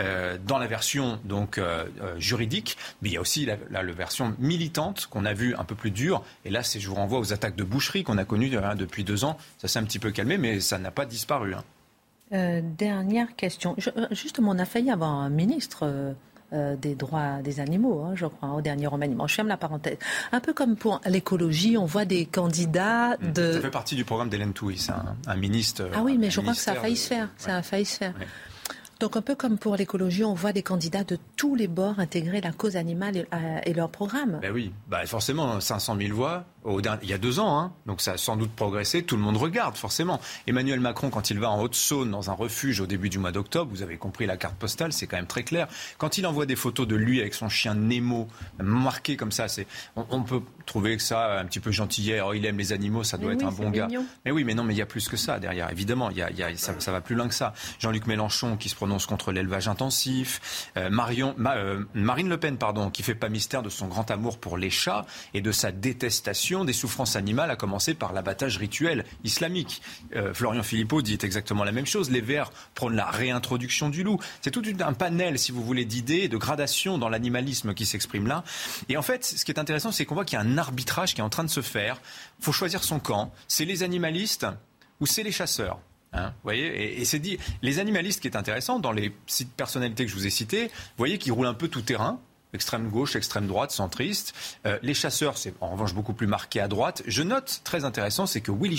euh, dans la version donc euh, juridique, mais il y a aussi la, version militante qu'on a vue un peu plus dure. Et là, je vous renvoie aux attaques de boucherie qu'on a connu hein, depuis deux ans. Ça s'est un petit peu calmé, mais ça n'a pas disparu. Hein. Euh, dernière question. Euh, justement, on a failli avoir un ministre. Euh, des droits des animaux, hein, je crois, au dernier remaniement. Je ferme la parenthèse. Un peu comme pour l'écologie, on voit des candidats mmh. de... Ça fait partie du programme d'Hélène Touy, un, ministre... Ah oui, mais je crois que ça a failli se faire. Ça a failli se faire. Donc un peu comme pour l'écologie, on voit des candidats de tous les bords intégrer la cause animale et, leur programme. Ben oui, bah forcément, 500 000 voix, il y a deux ans, hein. donc ça a sans doute progressé. Tout le monde regarde, forcément. Emmanuel Macron, quand il va en Haute-Saône, dans un refuge au début du mois d'octobre, vous avez compris la carte postale, c'est quand même très clair. Quand il envoie des photos de lui avec son chien Nemo, marqué comme ça, c'est, on, peut trouver que ça un petit peu gentillet. Oh, il aime les animaux, ça doit être un bon gars. Mais oui, mais non, mais il y a plus que ça derrière. Évidemment, il y a, ça, va plus loin que ça. Jean-Luc Mélenchon qui se prononce contre l'élevage intensif, euh, Marion, euh, Marine Le Pen, pardon, qui fait pas mystère de son grand amour pour les chats et de sa détestation des souffrances animales, à commencer par l'abattage rituel islamique. Euh, Florian Philippot dit exactement la même chose. Les Verts prônent la réintroduction du loup. C'est tout un panel, si vous voulez, d'idées, de gradations dans l'animalisme qui s'exprime là. Et en fait, ce qui est intéressant, c'est qu'on voit qu'il y a un arbitrage qui est en train de se faire. Il faut choisir son camp. C'est les animalistes ou c'est les chasseurs. Hein, voyez, et, c'est dit, les animalistes qui est intéressant, dans les personnalités que je vous ai cités, vous voyez qu'ils roulent un peu tout terrain extrême gauche, extrême droite, centriste. Euh, les chasseurs, c'est en revanche beaucoup plus marqué à droite. Je note, très intéressant, c'est que Willy,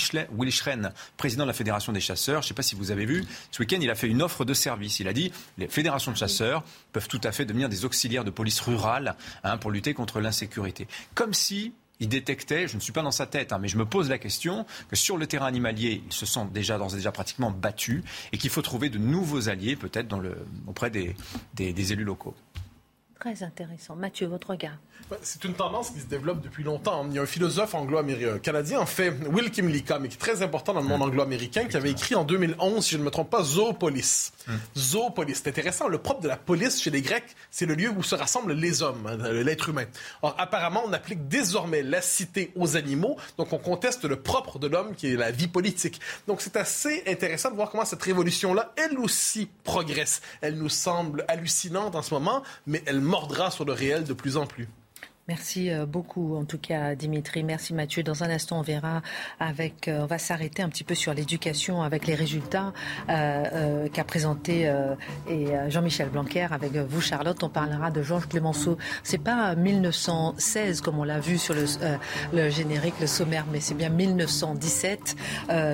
Schren, président de la Fédération des chasseurs, je ne sais pas si vous avez vu, ce week-end, il a fait une offre de service. Il a dit les fédérations de chasseurs peuvent tout à fait devenir des auxiliaires de police rurale hein, pour lutter contre l'insécurité. Comme si il détectait, je ne suis pas dans sa tête, hein, mais je me pose la question que sur le terrain animalier, ils se sont déjà, déjà pratiquement battus et qu'il faut trouver de nouveaux alliés peut-être auprès des élus locaux. Très intéressant. Mathieu, votre regard c'est une tendance qui se développe depuis longtemps. Il y a un philosophe anglo-canadien, en fait, Will Kimlicka, mais qui est très important dans le monde anglo-américain, qui avait écrit en 2011, si je ne me trompe pas, Zoopolis. Mm. Zoopolis. C'est intéressant. Le propre de la police chez les Grecs, c'est le lieu où se rassemblent les hommes, hein, l'être humain. Or, apparemment, on applique désormais la cité aux animaux, donc on conteste le propre de l'homme, qui est la vie politique. Donc, c'est assez intéressant de voir comment cette révolution-là, elle aussi, progresse. Elle nous semble hallucinante en ce moment, mais elle mordra sur le réel de plus en plus. Merci euh, beaucoup, en tout cas, Dimitri. Merci, Mathieu. Dans un instant, on verra avec, euh, on va s'arrêter un petit peu sur l'éducation avec les résultats euh, qu'a présenté Jean-Michel Blanquer avec vous, Charlotte. On parlera de Georges Clémenceau. C'est pas 1916 comme on l'a vu sur le, générique, le sommaire, mais c'est bien 1917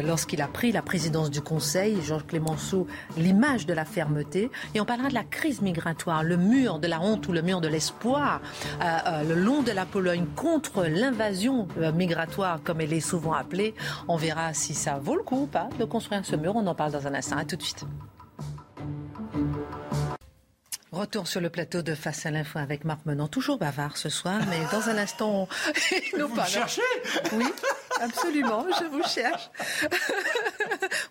lorsqu'il a pris la présidence du Conseil. Georges Clémenceau, l'image de la fermeté. Et on parlera de la crise migratoire, le mur de la honte ou le mur de l'espoir. le long de la Pologne contre l'invasion euh, migratoire, comme elle est souvent appelée. On verra si ça vaut le coup ou pas de construire ce mur. On en parle dans un instant. À tout de suite. Retour sur le plateau de Face à l'info avec Marc Menon. Toujours bavard ce soir, mais dans un instant, nous Vous cherchez? Oui, absolument, je vous cherche.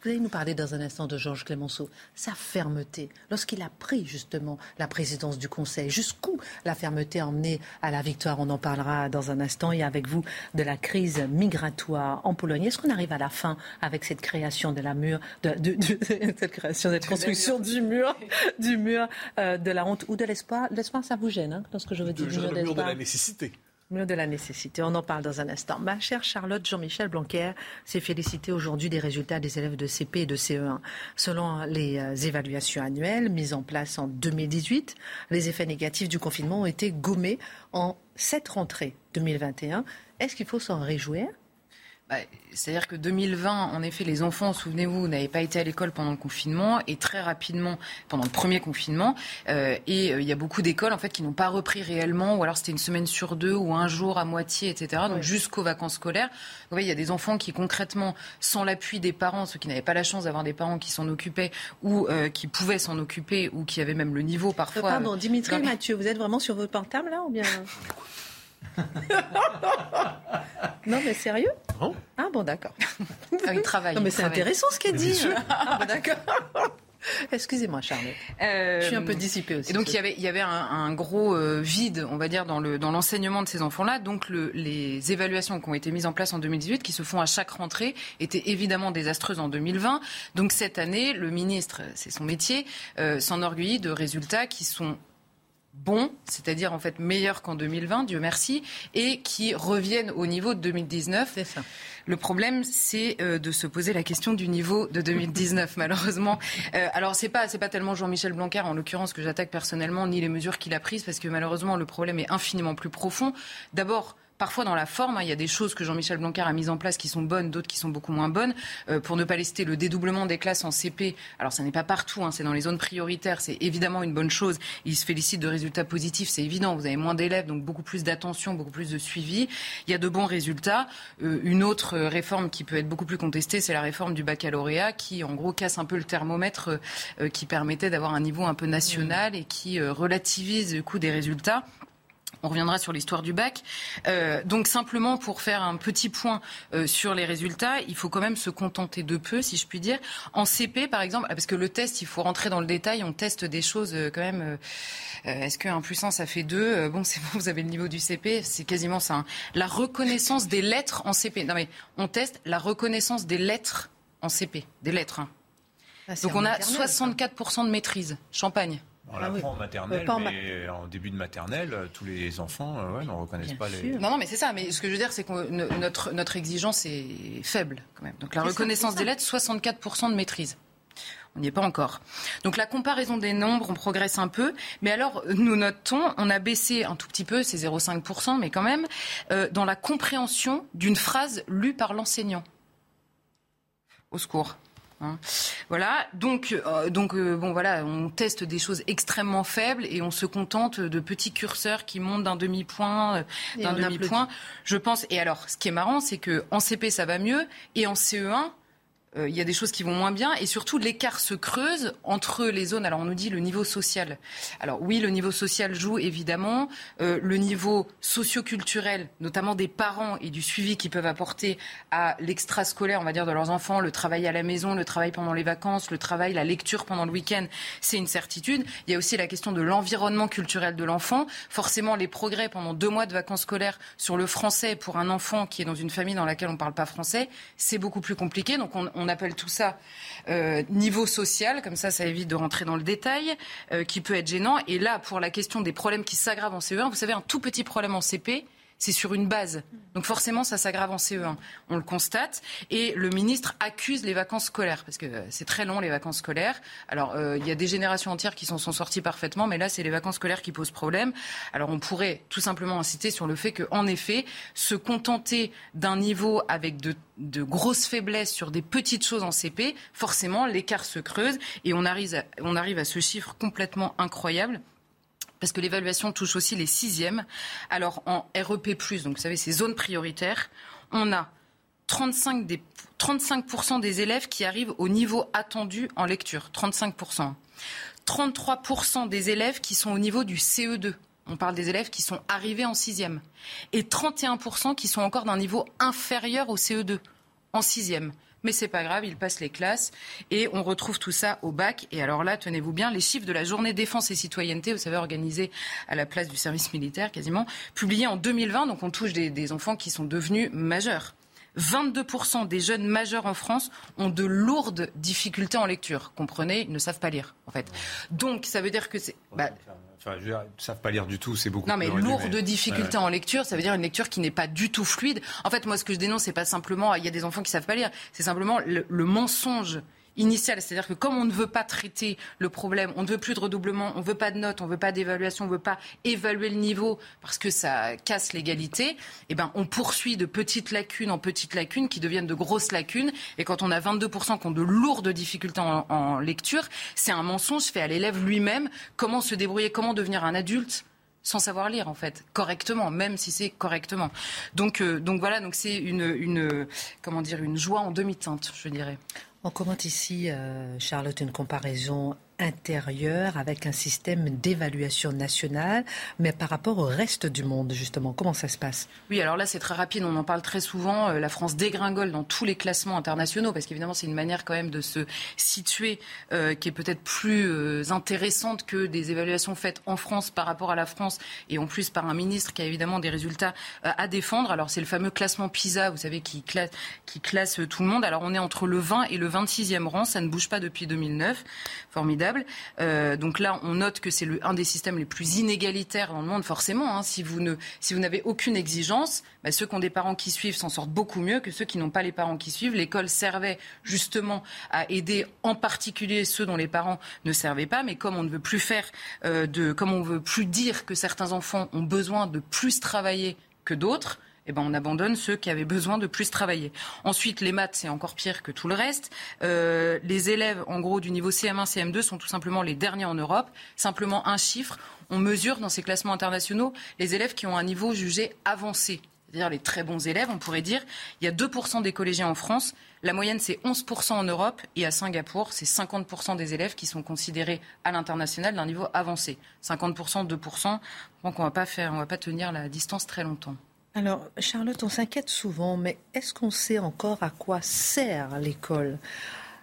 Vous allez nous parler dans un instant de Georges Clémenceau, sa fermeté, lorsqu'il a pris justement la présidence du Conseil, jusqu'où la fermeté a emmené à la victoire. On en parlera dans un instant et avec vous de la crise migratoire en Pologne. Est-ce qu'on arrive à la fin avec cette création de la mur, de, cette création, cette construction du mur, du mur euh, de la honte ou de l'espoir? L'espoir, ça vous gêne, hein, lorsque je veux dire le mur de la nécessité. De la nécessité. On en parle dans un instant. Ma chère Charlotte, Jean-Michel Blanquer s'est félicité aujourd'hui des résultats des élèves de CP et de CE1. Selon les euh, évaluations annuelles mises en place en 2018, les effets négatifs du confinement ont été gommés en cette rentrée 2021. Est-ce qu'il faut s'en réjouir? C'est-à-dire que 2020, en effet, les enfants, souvenez-vous, n'avaient pas été à l'école pendant le confinement et très rapidement pendant le premier confinement. Euh, et euh, il y a beaucoup d'écoles en fait qui n'ont pas repris réellement, ou alors c'était une semaine sur deux ou un jour à moitié, etc. Donc jusqu'aux vacances scolaires. Donc, il y a des enfants qui concrètement, sans l'appui des parents, ceux qui n'avaient pas la chance d'avoir des parents qui s'en occupaient ou euh, qui pouvaient s'en occuper ou qui avaient même le niveau parfois. Pardon, Dimitri, Mathieu, vous êtes vraiment sur votre portable là ou bien non, mais sérieux Ah bon, d'accord. Ah, il travaille. Non, mais c'est intéressant ce qu'elle dit. Ah, d'accord. Excusez-moi, Charlotte. Euh, je suis un peu dissipée aussi. Et donc, il y avait, il y avait un, gros euh, vide, on va dire, dans, le, dans l'enseignement de ces enfants-là. Donc, le, les évaluations qui ont été mises en place en 2018, qui se font à chaque rentrée, étaient évidemment désastreuses en 2020. Donc, cette année, le ministre, c'est son métier, euh, s'enorgueillit de résultats qui sont bons, c'est-à-dire en fait meilleurs qu'en 2020, Dieu merci, et qui reviennent au niveau de 2019. C'est ça. Le problème, c'est euh, de se poser la question du niveau de 2019, malheureusement. Euh, alors, c'est pas, c'est pas tellement Jean-Michel Blanquer, en l'occurrence, que j'attaque personnellement, ni les mesures qu'il a prises, parce que malheureusement, le problème est infiniment plus profond. D'abord, parfois dans la forme. Hein, il y a des choses que Jean-Michel Blanquer a mises en place qui sont bonnes, d'autres qui sont beaucoup moins bonnes. Euh, pour ne pas laisser le dédoublement des classes en CP, alors ça n'est pas partout, hein, c'est dans les zones prioritaires, c'est évidemment une bonne chose. Il se félicite de résultats positifs, c'est évident. Vous avez moins d'élèves, donc beaucoup plus d'attention, beaucoup plus de suivi. Il y a de bons résultats. Euh, une autre réforme qui peut être beaucoup plus contestée, c'est la réforme du baccalauréat, qui en gros casse un peu le thermomètre, euh, qui permettait d'avoir un niveau un peu national et qui relativise le coût des résultats. On reviendra sur l'histoire du bac. Euh, donc simplement pour faire un petit point euh, sur les résultats, il faut quand même se contenter de peu, si je puis dire. En CP, par exemple, parce que le test, il faut rentrer dans le détail, on teste des choses euh, quand même. Est-ce que 1 plus 1, ça fait 2 Bon, c'est bon, vous avez le niveau du CP, c'est quasiment ça. Hein. La reconnaissance des lettres en CP. Non mais on teste la reconnaissance des lettres en CP, des lettres. Hein. Ah, donc on a 64% de maîtrise. Champagne. On ah l'apprend en maternelle, mais en début de maternelle, tous les enfants euh, ne reconnaissent pas les. Non, non, mais c'est ça. Mais ce que je veux dire, c'est que notre, notre exigence est faible quand même. Donc la reconnaissance des lettres, 64% de maîtrise. On n'y est pas encore. Donc la comparaison des nombres, on progresse un peu. Mais alors, nous notons, on a baissé un tout petit peu, c'est 0,5%, mais quand même, euh, dans la compréhension d'une phrase lue par l'enseignant. Au secours. Hein. Voilà, donc, euh, donc euh, bon voilà, on teste des choses extrêmement faibles et on se contente de petits curseurs qui montent d'un demi-point, euh, d'un demi-point. Je pense. Et alors, ce qui est marrant, c'est que en CP ça va mieux et en CE1 euh, il y a des choses qui vont moins bien et surtout l'écart se creuse entre les zones. Alors on nous dit le niveau social. Alors oui, le niveau social joue évidemment. Euh, le niveau socioculturel, notamment des parents et du suivi qu'ils peuvent apporter à l'extrascolaire, on va dire, de leurs enfants, le travail à la maison, le travail pendant les vacances, le travail, la lecture pendant le week-end, c'est une certitude. Il y a aussi la question de l'environnement culturel de l'enfant. Forcément, les progrès pendant deux mois de vacances scolaires sur le français pour un enfant qui est dans une famille dans laquelle on ne parle pas français, c'est beaucoup plus compliqué. Donc on on appelle tout ça euh, niveau social, comme ça ça évite de rentrer dans le détail, euh, qui peut être gênant. Et là, pour la question des problèmes qui s'aggravent en CE1, vous savez, un tout petit problème en CP, c'est sur une base. Donc forcément, ça s'aggrave en CE1. On le constate. Et le ministre accuse les vacances scolaires, parce que c'est très long, les vacances scolaires. Alors, euh, il y a des générations entières qui s'en sont sorties parfaitement, mais là, c'est les vacances scolaires qui posent problème. Alors, on pourrait tout simplement inciter sur le fait qu'en effet, se contenter d'un niveau avec de, grosses faiblesses sur des petites choses en CP, forcément, l'écart se creuse et on arrive à ce chiffre complètement incroyable parce que l'évaluation touche aussi les sixièmes. Alors en REP+, donc vous savez, ces zones prioritaires, on a 35 des, 35% des élèves qui arrivent au niveau attendu en lecture. 35%. 33% des élèves qui sont au niveau du CE2. On parle des élèves qui sont arrivés en sixième. Et 31% qui sont encore d'un niveau inférieur au CE2, en sixième mais c'est pas grave, ils passent les classes et on retrouve tout ça au bac. Et alors là, tenez-vous bien, les chiffres de la journée défense et citoyenneté, vous savez, organisée à la place du service militaire quasiment, publiés en 2020, donc on touche des, des enfants qui sont devenus majeurs. 22% des jeunes majeurs en France ont de lourdes difficultés en lecture. Comprenez, ils ne savent pas lire, en fait. Donc, ça veut dire que c'est... Bah, Enfin, je veux dire, savent pas lire du tout, c'est beaucoup. Non, mais lourde difficulté en lecture, ça veut dire une lecture qui n'est pas du tout fluide. En fait, moi, ce que je dénonce, c'est pas simplement, il y a des enfants qui savent pas lire, c'est simplement le mensonge initiale. C'est-à-dire que comme on ne veut pas traiter le problème, on ne veut plus de redoublement, on ne veut pas de notes, on ne veut pas d'évaluation, on ne veut pas évaluer le niveau parce que ça casse l'égalité, eh ben, on poursuit de petites lacunes en petites lacunes qui deviennent de grosses lacunes. Et quand on a 22% qui ont de lourdes difficultés en, lecture, c'est un mensonge fait à l'élève lui-même. Comment se débrouiller, comment devenir un adulte sans savoir lire en fait correctement même si c'est correctement donc euh, voilà donc c'est une comment dire une joie en demi-teinte je dirais on commente ici, euh, Charlotte, une comparaison intérieur avec un système d'évaluation nationale, mais par rapport au reste du monde, justement. Comment ça se passe? Oui, alors là, c'est très rapide. On en parle très souvent. Euh, la France dégringole dans tous les classements internationaux, parce qu'évidemment, c'est une manière quand même de se situer euh, qui est peut-être plus euh, intéressante que des évaluations faites en France par rapport à la France, et en plus par un ministre qui a évidemment des résultats à défendre. Alors, c'est le fameux classement PISA, vous savez, qui classe tout le monde. Alors, on est entre le 20 et le 26e rang. Ça ne bouge pas depuis 2009. Formidable. Euh, donc là, on note que c'est un des systèmes les plus inégalitaires dans le monde, forcément. Hein. Si vous n'avez aucune exigence, bah, ceux qui ont des parents qui suivent s'en sortent beaucoup mieux que ceux qui n'ont pas les parents qui suivent. L'école servait justement à aider en particulier ceux dont les parents ne servaient pas, mais comme on ne veut plus faire euh, comme on veut plus dire que certains enfants ont besoin de plus travailler que d'autres, eh ben, on abandonne ceux qui avaient besoin de plus travailler. Ensuite, les maths, c'est encore pire que tout le reste. Euh, les élèves, en gros, du niveau CM1, CM2 sont tout simplement les derniers en Europe. Simplement un chiffre. On mesure dans ces classements internationaux les élèves qui ont un niveau jugé avancé. C'est-à-dire les très bons élèves, on pourrait dire. Il y a 2% des collégiens en France. La moyenne, c'est 11% en Europe. Et à Singapour, c'est 50% des élèves qui sont considérés à l'international d'un niveau avancé. 50%, 2%. Donc on ne va pas tenir la distance très longtemps. Alors, Charlotte, on s'inquiète souvent, mais est-ce qu'on sait encore à quoi sert l'école?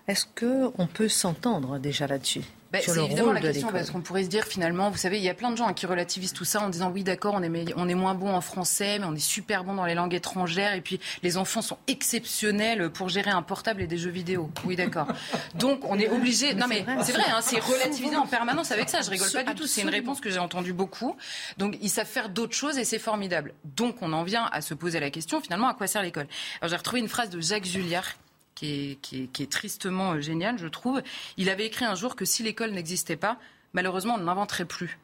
Est-ce qu'on peut s'entendre déjà là-dessus? Bah, c'est évidemment la question parce qu'on pourrait se dire finalement, vous savez, il y a plein de gens qui relativisent tout ça en disant oui d'accord, on est, on est moins bon en français, mais on est super bon dans les langues étrangères et puis les enfants sont exceptionnels pour gérer un portable et des jeux vidéo. Oui d'accord. Donc on est obligé. Non mais c'est vrai, hein, c'est relativisé en permanence avec ça. Je rigole pas du tout. C'est une réponse que j'ai entendue beaucoup. Donc ils savent faire d'autres choses et c'est formidable. Donc on en vient à se poser la question finalement à quoi sert l'école? Alors j'ai retrouvé une phrase de Jacques Julliard qui est, tristement euh, génial, je trouve. Il avait écrit un jour que si l'école n'existait pas, malheureusement, on n'inventerait plus.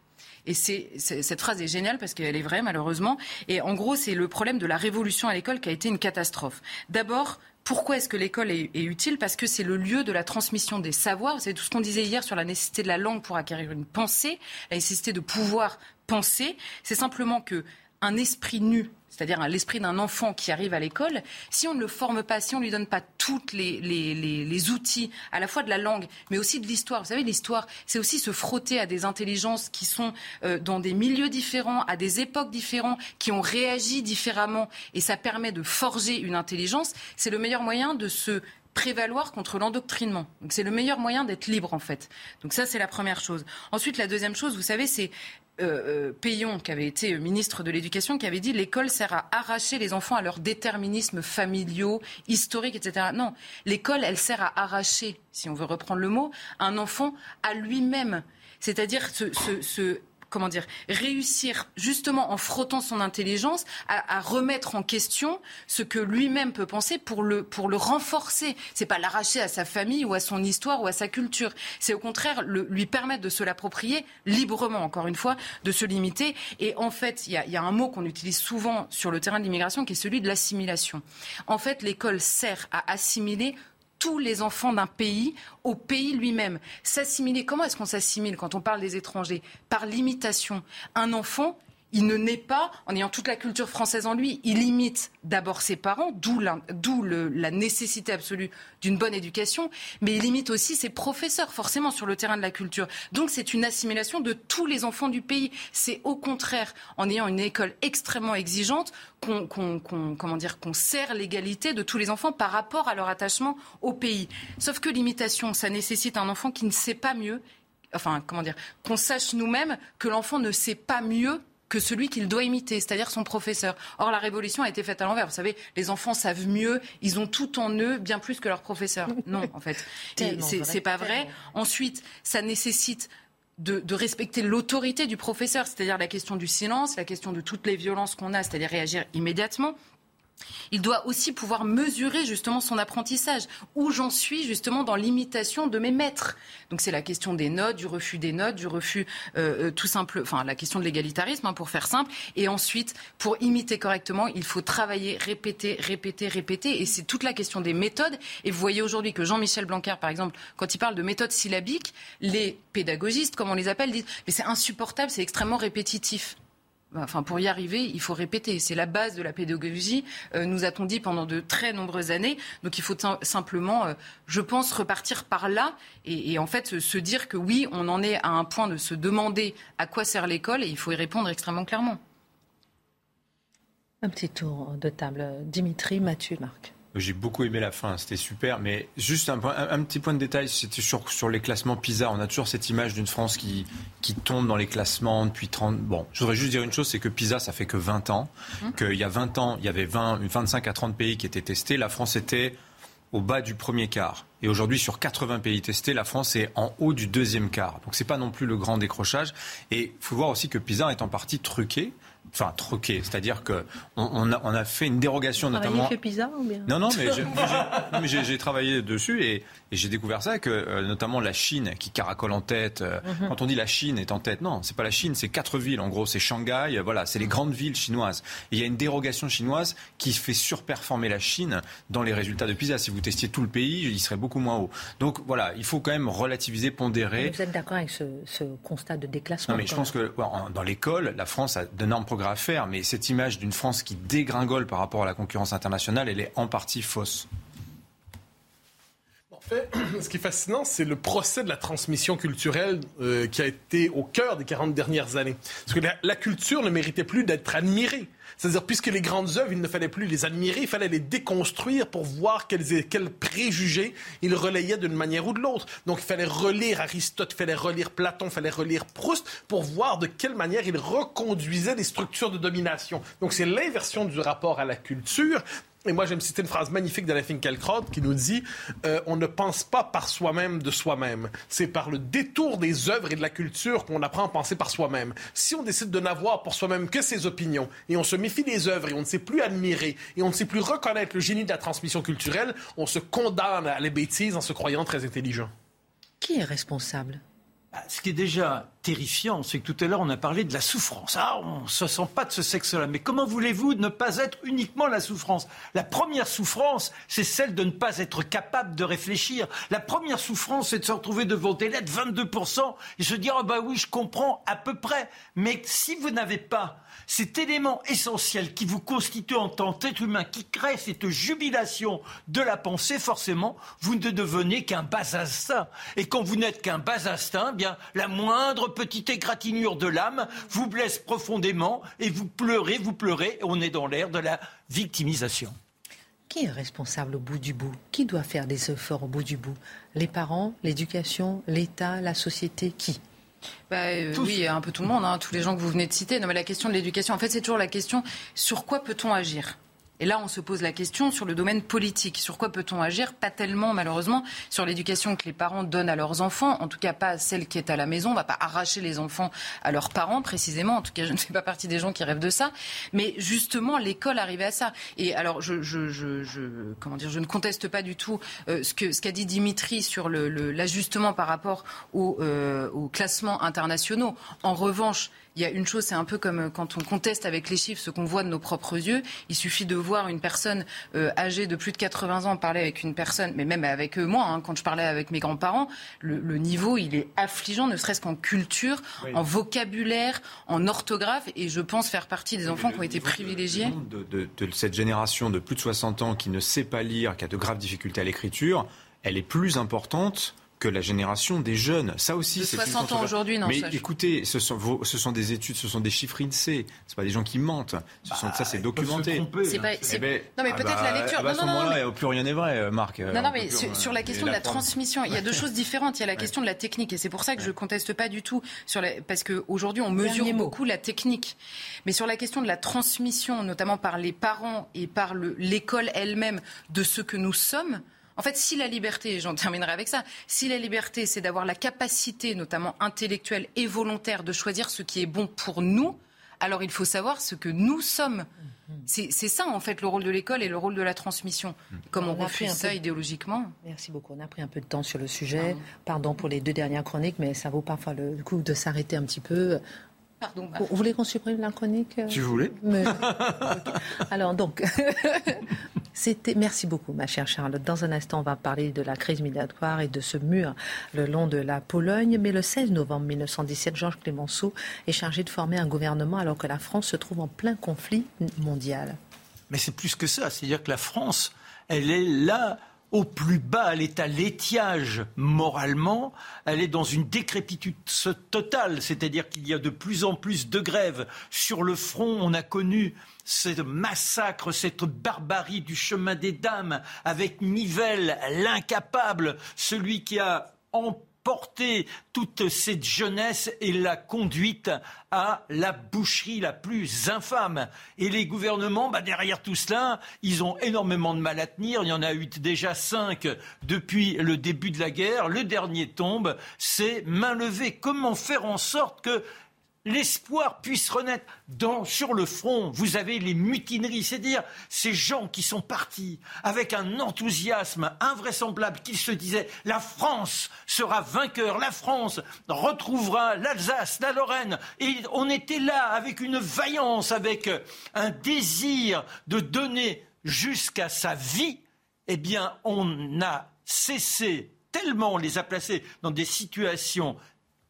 Et cette phrase est géniale parce qu'elle est vraie, malheureusement. Et en gros, c'est le problème de la révolution à l'école qui a été une catastrophe. D'abord, pourquoi est-ce que l'école est, est, utile? Parce que c'est le lieu de la transmission des savoirs. C'est tout ce qu'on disait hier sur la nécessité de la langue pour acquérir une pensée, la nécessité de pouvoir penser. C'est simplement que un esprit nu c'est-à-dire l'esprit d'un enfant qui arrive à l'école, si on ne le forme pas, si on ne lui donne pas tous les, les, outils, à la fois de la langue, mais aussi de l'histoire. Vous savez, l'histoire, c'est aussi se frotter à des intelligences qui sont euh, dans des milieux différents, à des époques différentes, qui ont réagi différemment, et ça permet de forger une intelligence. C'est le meilleur moyen de se prévaloir contre l'endoctrinement. Donc c'est le meilleur moyen d'être libre en fait. Donc ça c'est la première chose. Ensuite la deuxième chose, vous savez, c'est euh, euh, Payon, qui avait été ministre de l'Éducation, qui avait dit l'école sert à arracher les enfants à leur déterminisme familiaux, historique, etc. Non, l'école, elle sert à arracher, si on veut reprendre le mot, un enfant à lui-même. C'est-à-dire ce, ce comment dire, réussir justement en frottant son intelligence à, remettre en question ce que lui-même peut penser pour le, pour le renforcer. C'est pas l'arracher à sa famille ou à son histoire ou à sa culture. C'est au contraire lui permettre de se l'approprier librement, encore une fois, de se limiter. Et en fait, il y a, y a un mot qu'on utilise souvent sur le terrain de l'immigration qui est celui de l'assimilation. En fait, l'école sert à assimiler tous les enfants d'un pays au pays lui-même. S'assimiler, comment est-ce qu'on s'assimile quand on parle des étrangers? Par l'imitation. Un enfant, il ne naît pas en ayant toute la culture française en lui. Il imite d'abord ses parents, d'où la, nécessité absolue d'une bonne éducation, mais il imite aussi ses professeurs, forcément, sur le terrain de la culture. Donc c'est une assimilation de tous les enfants du pays. C'est au contraire, en ayant une école extrêmement exigeante, qu'on sert l'égalité de tous les enfants par rapport à leur attachement au pays. Sauf que l'imitation, ça nécessite un enfant qui ne sait pas mieux enfin, comment dire, qu'on sache nous-mêmes que l'enfant ne sait pas mieux que celui qu'il doit imiter, c'est-à-dire son professeur. Or, la révolution a été faite à l'envers. Vous savez, les enfants savent mieux, ils ont tout en eux, bien plus que leur professeur. Non, en fait. C'est pas vrai. Ensuite, ça nécessite de, de, respecter l'autorité du professeur, c'est-à-dire la question du silence, la question de toutes les violences qu'on a, c'est-à-dire réagir immédiatement. Il doit aussi pouvoir mesurer justement son apprentissage, où j'en suis justement dans l'imitation de mes maîtres. Donc c'est la question des notes, du refus des notes, du refus euh, euh, tout simple, enfin la question de l'égalitarisme hein, pour faire simple. Et ensuite, pour imiter correctement, il faut travailler, répéter, répéter, répéter. Et c'est toute la question des méthodes. Et vous voyez aujourd'hui que Jean-Michel Blanquer, par exemple, quand il parle de méthodes syllabiques, les pédagogistes, comme on les appelle, disent mais c'est insupportable, c'est extrêmement répétitif. Enfin, pour y arriver, il faut répéter. C'est la base de la pédagogie, euh, nous a-t-on dit pendant de très nombreuses années. Donc il faut simplement, euh, je pense, repartir par là et, en fait se dire que oui, on en est à un point de se demander à quoi sert l'école et il faut y répondre extrêmement clairement. Un petit tour de table. Dimitri, Mathieu, Marc. J'ai beaucoup aimé la fin, c'était super. Mais juste un, un, petit point de détail, c'était sur, sur les classements PISA. On a toujours cette image d'une France qui, qui tombe dans les classements depuis 30... Bon, je voudrais juste dire une chose, c'est que PISA, ça fait que 20 ans. Mmh. Qu'il y a 20 ans, il y avait 20, 25 à 30 pays qui étaient testés. La France était au bas du premier quart. Et aujourd'hui, sur 80 pays testés, la France est en haut du deuxième quart. Donc c'est pas non plus le grand décrochage. Et il faut voir aussi que PISA est en partie truqué enfin troqué, c'est-à-dire que on, a, fait une dérogation notamment. fait pizza ou bien Non non mais j'ai travaillé dessus et, j'ai découvert ça que euh, notamment la Chine qui caracole en tête. Euh, mhm. Quand on dit la Chine est en tête, non, c'est pas la Chine, c'est quatre villes en gros, c'est Shanghai, voilà, c'est les grandes villes chinoises. il y a une dérogation chinoise qui fait surperformer la Chine dans les résultats de PISA. Si vous testiez tout le pays, il serait beaucoup moins haut. Donc voilà, il faut quand même relativiser, pondérer. Vous êtes d'accord avec ce, constat de déclassement Non mais je pense que dans l'école, la France a d'énormes progrès à faire, mais cette image d'une France qui dégringole par rapport à la concurrence internationale, elle est en partie fausse. Fait, ce qui est fascinant, c'est le procès de la transmission culturelle euh, qui a été au cœur des 40 dernières années. Parce que la culture ne méritait plus d'être admirée. C'est-à-dire, puisque les grandes œuvres, il ne fallait plus les admirer, il fallait les déconstruire pour voir quels, quels préjugés ils relayaient d'une manière ou de l'autre. Donc, il fallait relire Aristote, il fallait relire Platon, il fallait relire Proust pour voir de quelle manière ils reconduisaient les structures de domination. Donc, c'est l'inversion du rapport à la culture et moi, j'aime citer une phrase magnifique d'Alain Finkielkraut qui nous dit euh, On ne pense pas par soi-même de soi-même. C'est par le détour des œuvres et de la culture qu'on apprend à penser par soi-même. Si on décide de n'avoir pour soi-même que ses opinions et on se méfie des œuvres et on ne sait plus admirer et on ne sait plus reconnaître le génie de la transmission culturelle, on se condamne à la bêtise en se croyant très intelligent. Qui est responsable? Ah, ce qui est déjà terrifiant, c'est que tout à l'heure on a parlé de la souffrance. Ah, on se sent pas de ce sexe-là. Mais comment voulez-vous ne pas être uniquement la souffrance? La première souffrance, c'est celle de ne pas être capable de réfléchir. La première souffrance, c'est de se retrouver devant des lettres 22% et se dire, ah bah oui, je comprends à peu près. Mais si vous n'avez pas cet élément essentiel qui vous constitue en tant qu'être humain, qui crée cette jubilation de la pensée, forcément, vous ne devenez qu'un bas instinct. Et quand vous n'êtes qu'un bas instinct, eh bien, la moindre petite égratignure de l'âme vous blesse profondément et vous pleurez, vous pleurez, et on est dans l'ère de la victimisation. Qui est responsable au bout du bout? Qui doit faire des efforts au bout du bout? Les parents, l'éducation, l'État, la société? Qui? Bah, euh, oui, un peu tout le monde, hein, tous les gens que vous venez de citer. Non, mais la question de l'éducation, en fait, c'est toujours la question sur quoi peut-on agir? Et là, on se pose la question sur le domaine politique. Sur quoi peut-on agir Pas tellement, malheureusement, sur l'éducation que les parents donnent à leurs enfants. En tout cas, pas celle qui est à la maison. On ne va pas arracher les enfants à leurs parents, précisément. En tout cas, je ne fais pas partie des gens qui rêvent de ça. Mais justement, l'école arrivait à ça. Et alors, je, je, comment dire, je ne conteste pas du tout euh, ce qu'a dit Dimitri sur l'ajustement par rapport aux euh, classements internationaux. En revanche, il y a une chose, c'est un peu comme euh, quand on conteste avec les chiffres ce qu'on voit de nos propres yeux. Il suffit de voir une personne euh, âgée de plus de 80 ans parler avec une personne, mais même avec eux, moi, hein, quand je parlais avec mes grands-parents, le, niveau, il est affligeant, ne serait-ce qu'en culture, en vocabulaire, en orthographe, et je pense faire partie des enfants qui ont été privilégiés. de, de cette génération de plus de 60 ans qui ne sait pas lire, qui a de graves difficultés à l'écriture, elle est plus importante que la génération des jeunes. Ça aussi, c'est 60 ans aujourd'hui, non Mais écoutez, ce sont, ce sont des études, ce sont des chiffres INSEE. C'est pas des gens qui mentent. Ce sont, ça, c'est bah, documenté. C'est pas, eh ben, non, mais peut-être la ah bah, lecture. Ah bah, à ce moment-là, plus rien n'est vrai, euh, Marc. Non, non, mais sur, la question de la, transmission, il y a deux choses différentes. Il y a la question de la technique, et c'est pour ça que je conteste pas du tout sur la, parce qu'aujourd'hui, on mesure beaucoup la technique. Mais sur la question de la transmission, notamment par les parents et par l'école elle-même, de ce que nous sommes. En fait, si la liberté, j'en terminerai avec ça, si la liberté, c'est d'avoir la capacité, notamment intellectuelle et volontaire, de choisir ce qui est bon pour nous, alors il faut savoir ce que nous sommes. C'est ça, en fait, le rôle de l'école et le rôle de la transmission. Comme on, refuse ça idéologiquement. Merci beaucoup. On a pris un peu de temps sur le sujet. Pardon pour les deux dernières chroniques, mais ça vaut parfois le coup de s'arrêter un petit peu. Pardon. Vous voulez qu'on supprime la chronique Si vous voulez. Alors, donc, C'était, merci beaucoup, ma chère Charlotte. Dans un instant, on va parler de la crise migratoire et de ce mur le long de la Pologne. Mais le 16 novembre 1917, Georges Clémenceau est chargé de former un gouvernement alors que la France se trouve en plein conflit mondial. Mais c'est plus que ça. C'est-à-dire que la France, elle est là au plus bas, elle est à l'étiage moralement, elle est dans une décrépitude totale, c'est-à-dire qu'il y a de plus en plus de grèves. Sur le front, on a connu ce massacre, cette barbarie du chemin des dames avec Nivelle, l'incapable, celui qui a emporté toute cette jeunesse et l'a conduite à la boucherie la plus infâme. Et les gouvernements, bah derrière tout cela, ils ont énormément de mal à tenir. Il y en a eu déjà cinq depuis le début de la guerre. Le dernier tombe, c'est main levée. Comment faire en sorte que l'espoir puisse renaître. Sur le front, vous avez les mutineries, c'est-à-dire ces gens qui sont partis avec un enthousiasme invraisemblable, qu'ils se disaient la France sera vainqueur, la France retrouvera l'Alsace, la Lorraine. Et on était là avec une vaillance, avec un désir de donner jusqu'à sa vie. Eh bien, on a cessé tellement on les a placés dans des situations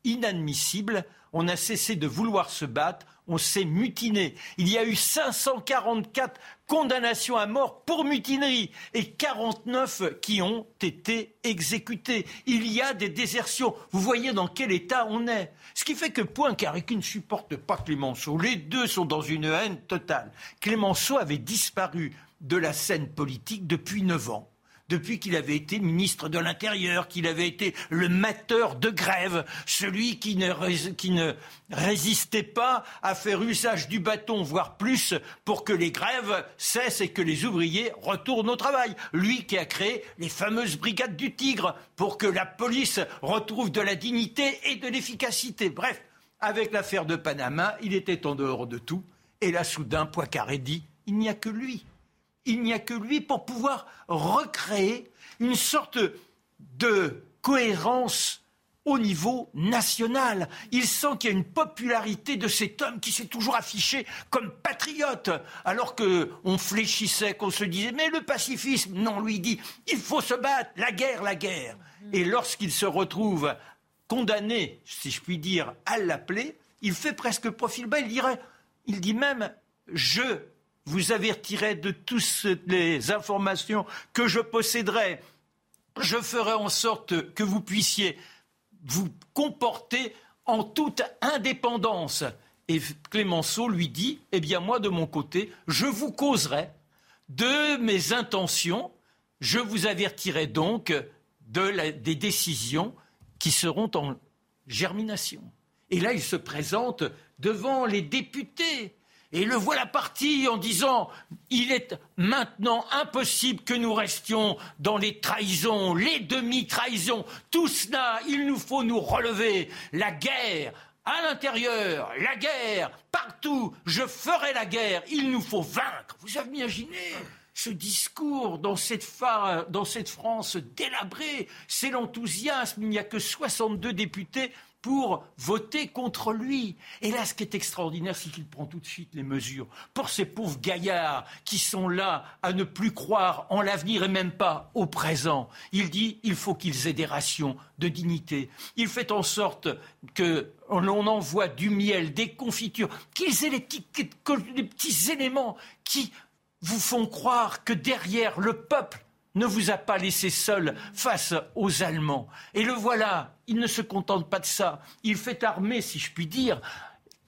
inadmissibles on a cessé de vouloir se battre, on s'est mutiné. Il y a eu 544 condamnations à mort pour mutinerie et 49 qui ont été exécutées. Il y a des désertions. Vous voyez dans quel état on est. Ce qui fait que Poincaré, ne supporte pas Clémenceau, les deux sont dans une haine totale. Clémenceau avait disparu de la scène politique depuis neuf ans depuis qu'il avait été ministre de l'Intérieur, qu'il avait été le mateur de grève, celui qui ne, qui ne résistait pas à faire usage du bâton, voire plus, pour que les grèves cessent et que les ouvriers retournent au travail. Lui qui a créé les fameuses brigades du Tigre pour que la police retrouve de la dignité et de l'efficacité. Bref, avec l'affaire de Panama, il était en dehors de tout. Et là, soudain, Poincaré dit, il n'y a que lui il n'y a que lui pour pouvoir recréer une sorte de cohérence au niveau national. Il sent qu'il y a une popularité de cet homme qui s'est toujours affiché comme patriote, alors qu'on fléchissait, qu'on se disait mais le pacifisme, non, lui dit il faut se battre, la guerre, la guerre. Et lorsqu'il se retrouve condamné, si je puis dire, à l'appeler, il fait presque profil bas. Il dirait, il dit même je vous avertirai de toutes les informations que je posséderai. Je ferai en sorte que vous puissiez vous comporter en toute indépendance. Et Clémenceau lui dit, eh bien moi de mon côté, je vous causerai de mes intentions, je vous avertirai donc de des décisions qui seront en germination. Et là, il se présente devant les députés et le voilà parti en disant il est maintenant impossible que nous restions dans les trahisons, les demi-trahisons. Tout cela, il nous faut nous relever. La guerre, à l'intérieur, la guerre, partout, je ferai la guerre, il nous faut vaincre. Vous avez imaginé ce discours dans cette, dans cette France délabrée, c'est l'enthousiasme, il n'y a que 62 députés pour voter contre lui. Et là, ce qui est extraordinaire, c'est qu'il prend tout de suite les mesures pour ces pauvres gaillards qui sont là à ne plus croire en l'avenir et même pas au présent. Il dit il faut qu'ils aient des rations de dignité. Il fait en sorte que l'on envoie du miel, des confitures, qu'ils aient les petits, les petits éléments qui vous font croire que derrière le peuple ne vous a pas laissé seul face aux Allemands. Et le voilà, il ne se contente pas de ça. Il fait armer, si je puis dire,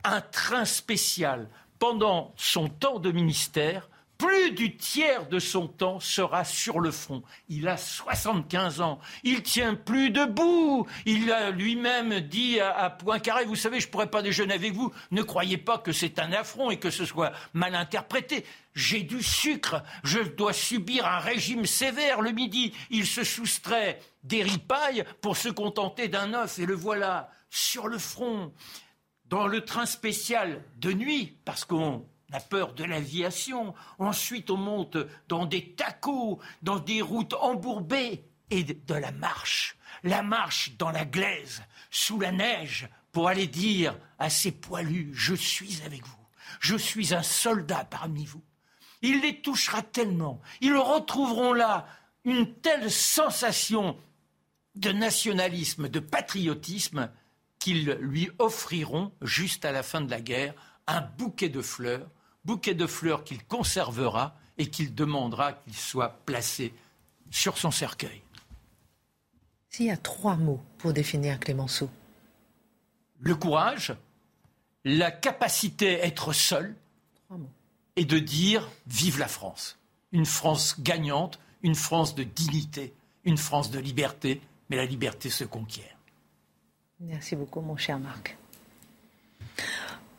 un train spécial pendant son temps de ministère plus du tiers de son temps sera sur le front. Il a 75 ans. Il tient plus debout. Il a lui-même dit à, Poincaré, vous savez, je pourrais pas déjeuner avec vous. Ne croyez pas que c'est un affront et que ce soit mal interprété. J'ai du sucre. Je dois subir un régime sévère le midi. Il se soustrait des ripailles pour se contenter d'un œuf et le voilà sur le front. Dans le train spécial de nuit, parce qu'on la peur de l'aviation. Ensuite, on monte dans des tacos, dans des routes embourbées et de la marche. La marche dans la glaise, sous la neige, pour aller dire à ces poilus, je suis avec vous. Je suis un soldat parmi vous. Il les touchera tellement. Ils retrouveront là une telle sensation de nationalisme, de patriotisme, qu'ils lui offriront, juste à la fin de la guerre, un bouquet de fleurs bouquet de fleurs qu'il conservera et qu'il demandera qu'il soit placé sur son cercueil. S'il y a trois mots pour définir Clémenceau Le courage, la capacité à être seul et de dire vive la France. Une France gagnante, une France de dignité, une France de liberté, mais la liberté se conquiert. Merci beaucoup, mon cher Marc.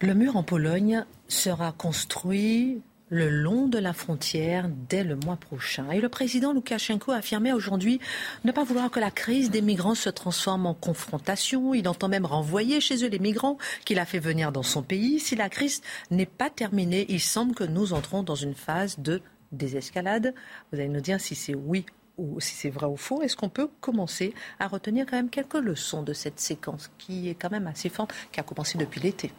Le mur en Pologne sera construit le long de la frontière dès le mois prochain. Et le président Loukachenko a affirmé aujourd'hui ne pas vouloir que la crise des migrants se transforme en confrontation. Il entend même renvoyer chez eux les migrants qu'il a fait venir dans son pays. Si la crise n'est pas terminée, il semble que nous entrons dans une phase de désescalade. Vous allez nous dire si c'est oui ou si c'est vrai ou faux, est-ce qu'on peut commencer à retenir quand même quelques leçons de cette séquence qui est quand même assez forte, qui a commencé depuis l'été?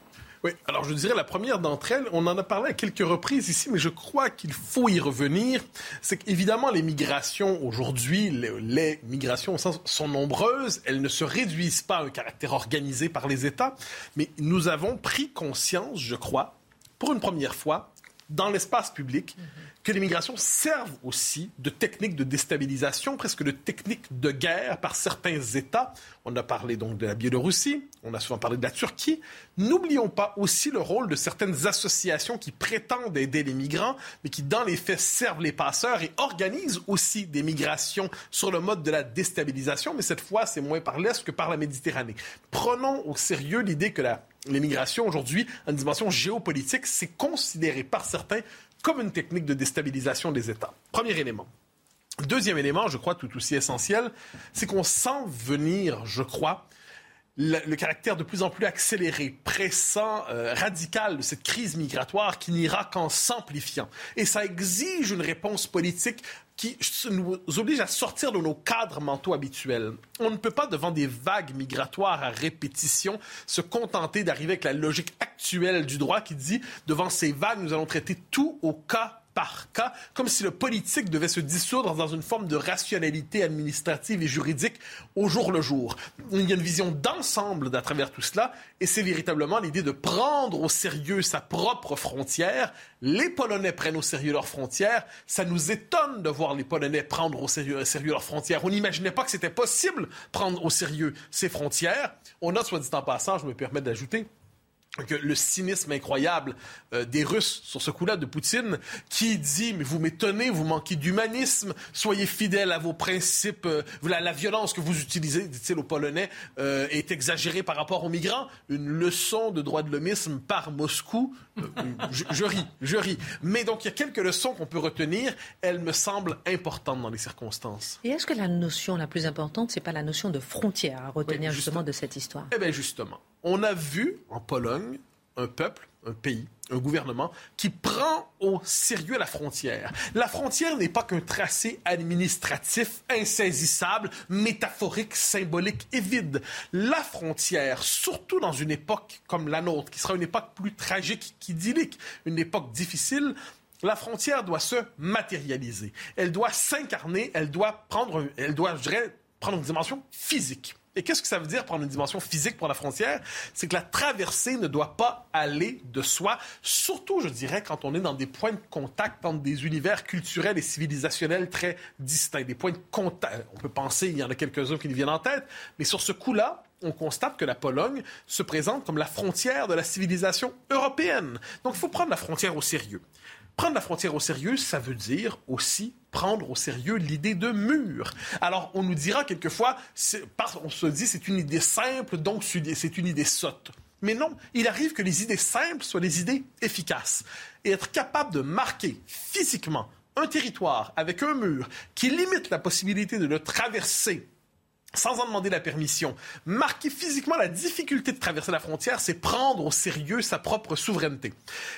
Oui, alors je dirais la première d'entre elles, on en a parlé à quelques reprises ici, mais je crois qu'il faut y revenir. C'est qu'évidemment, les migrations aujourd'hui, les, migrations sont nombreuses, elles ne se réduisent pas à un caractère organisé par les États, mais nous avons pris conscience, je crois, pour une première fois, dans l'espace public, que l'immigration serve aussi de technique de déstabilisation, presque de technique de guerre par certains États. On a parlé donc de la Biélorussie, on a souvent parlé de la Turquie. N'oublions pas aussi le rôle de certaines associations qui prétendent aider les migrants, mais qui dans les faits servent les passeurs et organisent aussi des migrations sur le mode de la déstabilisation, mais cette fois c'est moins par l'Est que par la Méditerranée. Prenons au sérieux l'idée que l'immigration aujourd'hui, en dimension géopolitique, c'est considéré par certains comme une technique de déstabilisation des États. Premier élément. Deuxième élément, je crois tout aussi essentiel, c'est qu'on sent venir, je crois, le, caractère de plus en plus accéléré, pressant, euh, radical de cette crise migratoire qui n'ira qu'en s'amplifiant. Et ça exige une réponse politique qui nous oblige à sortir de nos cadres mentaux habituels. On ne peut pas, devant des vagues migratoires à répétition, se contenter d'arriver avec la logique actuelle du droit qui dit, devant ces vagues, nous allons traiter tout au cas par cas, comme si le politique devait se dissoudre dans une forme de rationalité administrative et juridique au jour le jour. Il y a une vision d'ensemble à travers tout cela, et c'est véritablement l'idée de prendre au sérieux sa propre frontière. Les Polonais prennent au sérieux leurs frontières. Ça nous étonne de voir les Polonais prendre au sérieux, leurs frontières. On n'imaginait pas que c'était possible prendre au sérieux ces frontières. On a, soit dit en passant, je me permets d'ajouter, que le cynisme incroyable euh, des Russes sur ce coup-là de Poutine, qui dit mais vous m'étonnez, vous manquez d'humanisme, soyez fidèles à vos principes, euh, la, violence que vous utilisez, dit-il aux Polonais, euh, est exagérée par rapport aux migrants. Une leçon de droit de l'homisme par Moscou. Je, je, ris, je ris. Mais donc il y a quelques leçons qu'on peut retenir. Elles me semblent importantes dans les circonstances. Et est-ce que la notion la plus importante, c'est pas la notion de frontière à retenir justement de cette histoire? Eh bien justement on a vu en Pologne un peuple, un pays, un gouvernement qui prend au sérieux la frontière. La frontière n'est pas qu'un tracé administratif insaisissable, métaphorique, symbolique et vide. La frontière, surtout dans une époque comme la nôtre, qui sera une époque plus tragique qu'idyllique, une époque difficile, la frontière doit se matérialiser. Elle doit s'incarner, elle doit prendre, elle doit, prendre une dimension physique. Et qu'est-ce que ça veut dire prendre une dimension physique pour la frontière? C'est que la traversée ne doit pas aller de soi, surtout, je dirais, quand on est dans des points de contact entre des univers culturels et civilisationnels très distincts. Des points de contact. On peut penser, il y en a quelques-uns qui nous viennent en tête, mais sur ce coup-là, on constate que la Pologne se présente comme la frontière de la civilisation européenne. Donc, il faut prendre la frontière au sérieux. Prendre la frontière au sérieux, ça veut dire aussi prendre au sérieux l'idée de mur. Alors, on nous dira quelquefois, on se dit c'est une idée simple, donc c'est une idée sotte. Mais non, il arrive que les idées simples soient des idées efficaces. Et être capable de marquer physiquement un territoire avec un mur qui limite la possibilité de le traverser sans en demander la permission. Marquer physiquement la difficulté de traverser la frontière, c'est prendre au sérieux sa propre souveraineté.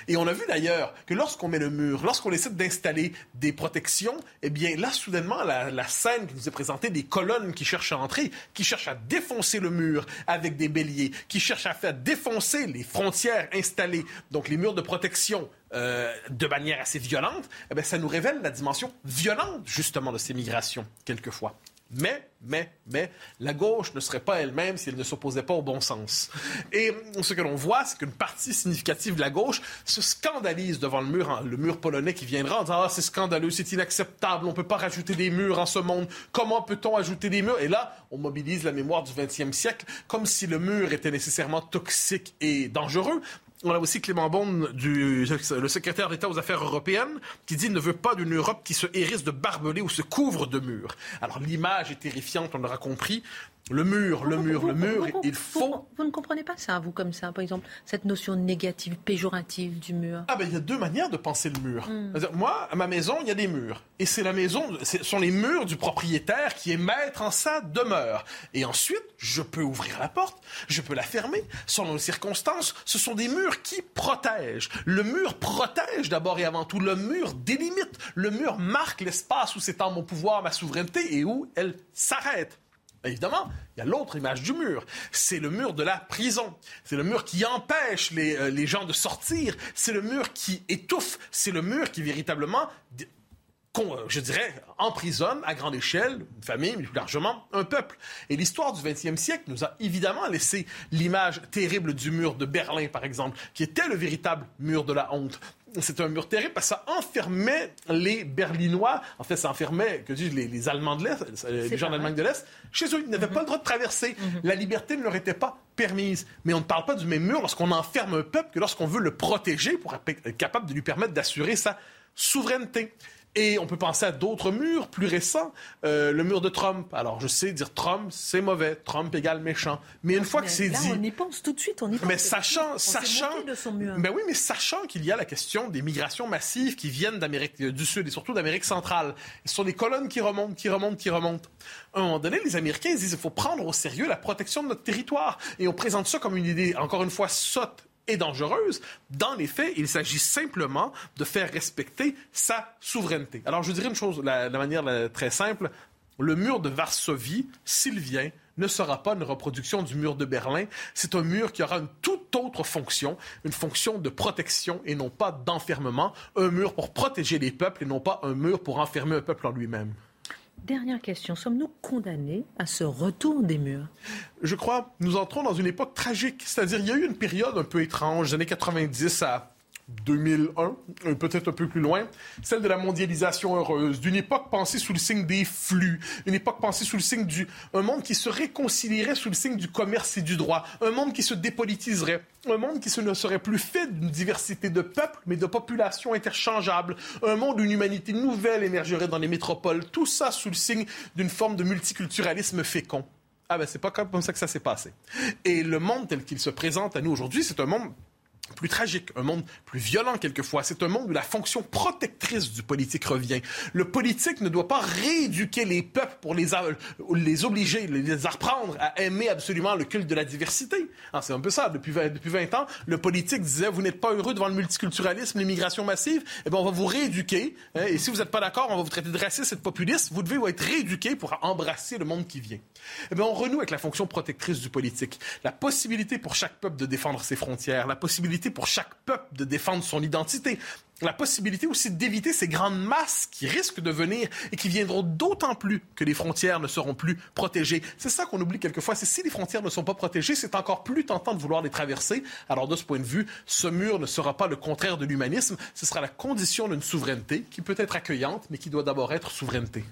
Et on a vu d'ailleurs que lorsqu'on met le mur, lorsqu'on essaie d'installer des protections, eh bien là, soudainement, la, scène qui nous est présentée, des colonnes qui cherchent à entrer, qui cherchent à défoncer le mur avec des béliers, qui cherchent à faire défoncer les frontières installées, donc les murs de protection euh, de manière assez violente, eh bien, ça nous révèle la dimension violente, justement, de ces migrations, quelquefois. Mais, mais, mais, la gauche ne serait pas elle-même si elle ne s'opposait pas au bon sens. Et ce que l'on voit, c'est qu'une partie significative de la gauche se scandalise devant le mur, le mur polonais qui viendra en disant Ah, c'est scandaleux, c'est inacceptable, on ne peut pas rajouter des murs en ce monde. Comment peut-on ajouter des murs? Et là, on mobilise la mémoire du XXe siècle comme si le mur était nécessairement toxique et dangereux. On a aussi Clément Beaune, du, le secrétaire d'État aux Affaires européennes, qui dit ne veut pas d'une Europe qui se hérisse de barbelés ou se couvre de murs. Alors l'image est terrifiante, on l'aura compris. Le mur, le mur, le mur, il faut... Vous, ne comprenez pas ça, vous, comme ça, par exemple, cette notion négative, péjorative du mur Ah ben, il y a deux manières de penser le mur. Hmm. Moi, à ma maison, il y a des murs. Et c'est la maison, ce sont les murs du propriétaire qui est maître en sa demeure. Et ensuite, je peux ouvrir la porte, je peux la fermer, selon les circonstances. Ce sont des murs qui protègent. Le mur protège d'abord et avant tout. Le mur délimite. Le mur marque l'espace où s'étend mon pouvoir, ma souveraineté et où elle s'arrête. Évidemment, il y a l'autre image du mur. C'est le mur de la prison. C'est le mur qui empêche les, euh, gens de sortir. C'est le mur qui étouffe. C'est le mur qui véritablement je dirais, emprisonne à grande échelle une famille, mais plus largement un peuple. Et l'histoire du 20e siècle nous a évidemment laissé l'image terrible du mur de Berlin, par exemple, qui était le véritable mur de la honte. C'est un mur terrible parce que ça enfermait les Berlinois, en fait, ça enfermait, que dis les, les Allemands de l'Est, les gens d'Allemagne de l'Est, chez eux. Ils n'avaient pas le droit de traverser. Mhm. La liberté ne leur était pas permise. Mais on ne parle pas du même mur lorsqu'on enferme un peuple que lorsqu'on veut le protéger pour être capable de lui permettre d'assurer sa souveraineté. Et on peut penser à d'autres murs plus récents. Euh, le mur de Trump. Alors, je sais, dire Trump, c'est mauvais. Trump égale méchant. Mais une fois que c'est dit... on y pense tout de suite. On y pense. Mais sachant... sachant de son mur. Ben oui, mais sachant qu'il y a la question des migrations massives qui viennent d'Amérique du Sud et surtout d'Amérique centrale. Ce sont des colonnes qui remontent, qui remontent, qui remontent. À un moment donné, les Américains disent qu'il faut prendre au sérieux la protection de notre territoire. Et on présente ça comme une idée, encore une fois, sotte et dangereuse. Dans les faits, il s'agit simplement de faire respecter sa souveraineté. Alors, je dirais une chose de la, manière très simple. Le mur de Varsovie, s'il vient, ne sera pas une reproduction du mur de Berlin. C'est un mur qui aura une toute autre fonction, une fonction de protection et non pas d'enfermement. Un mur pour protéger les peuples et non pas un mur pour enfermer un peuple en lui-même. Dernière question, sommes-nous condamnés à ce retour des murs? Je crois, nous entrons dans une époque tragique. C'est-à-dire, il y a eu une période un peu étrange, des années 90 à 2001, euh, peut-être un peu plus loin, celle de la mondialisation heureuse, d'une époque pensée sous le signe des flux, une époque pensée sous le signe du... un monde qui se réconcilierait sous le signe du commerce et du droit, un monde qui se dépolitiserait, un monde qui ne serait plus fait d'une diversité de peuples, mais de populations interchangeables, un monde où une humanité nouvelle émergerait dans les métropoles, tout ça sous le signe d'une forme de multiculturalisme fécond. Ah ben c'est pas comme ça que ça s'est passé. Et le monde tel qu'il se présente à nous aujourd'hui, c'est un monde plus tragique, un monde plus violent quelquefois. C'est un monde où la fonction protectrice du politique revient. Le politique ne doit pas rééduquer les peuples pour les, les obliger, les apprendre à aimer absolument le culte de la diversité. Ah, c'est un peu ça. Depuis 20, depuis 20 ans, le politique disait, vous n'êtes pas heureux devant le multiculturalisme, l'immigration massive, eh bien, on va vous rééduquer. Hein, et si vous n'êtes pas d'accord, on va vous traiter de raciste et de populiste. Vous devez être rééduqué pour embrasser le monde qui vient. Eh bien, on renoue avec la fonction protectrice du politique. La possibilité pour chaque peuple de défendre ses frontières, la possibilité pour chaque peuple de défendre son identité, la possibilité aussi d'éviter ces grandes masses qui risquent de venir et qui viendront d'autant plus que les frontières ne seront plus protégées. C'est ça qu'on oublie quelquefois, c'est si les frontières ne sont pas protégées, c'est encore plus tentant de vouloir les traverser. Alors de ce point de vue, ce mur ne sera pas le contraire de l'humanisme, ce sera la condition d'une souveraineté qui peut être accueillante, mais qui doit d'abord être souveraineté.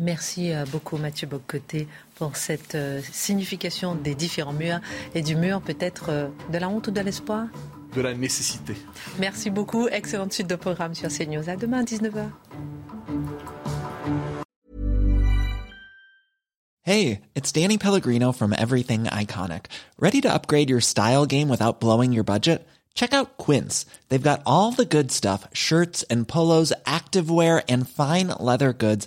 Merci euh, beaucoup Mathieu Boccoté pour cette euh, signification des différents murs et du mur peut-être euh, de la honte ou de l'espoir De la nécessité. Merci beaucoup. Excellente suite de programme sur CNews. À demain 19h. Hey, it's Danny Pellegrino from Everything Iconic. Ready to upgrade your style game without blowing your budget? Check out Quince. They've got all the good stuff, shirts and polos, activewear and fine leather goods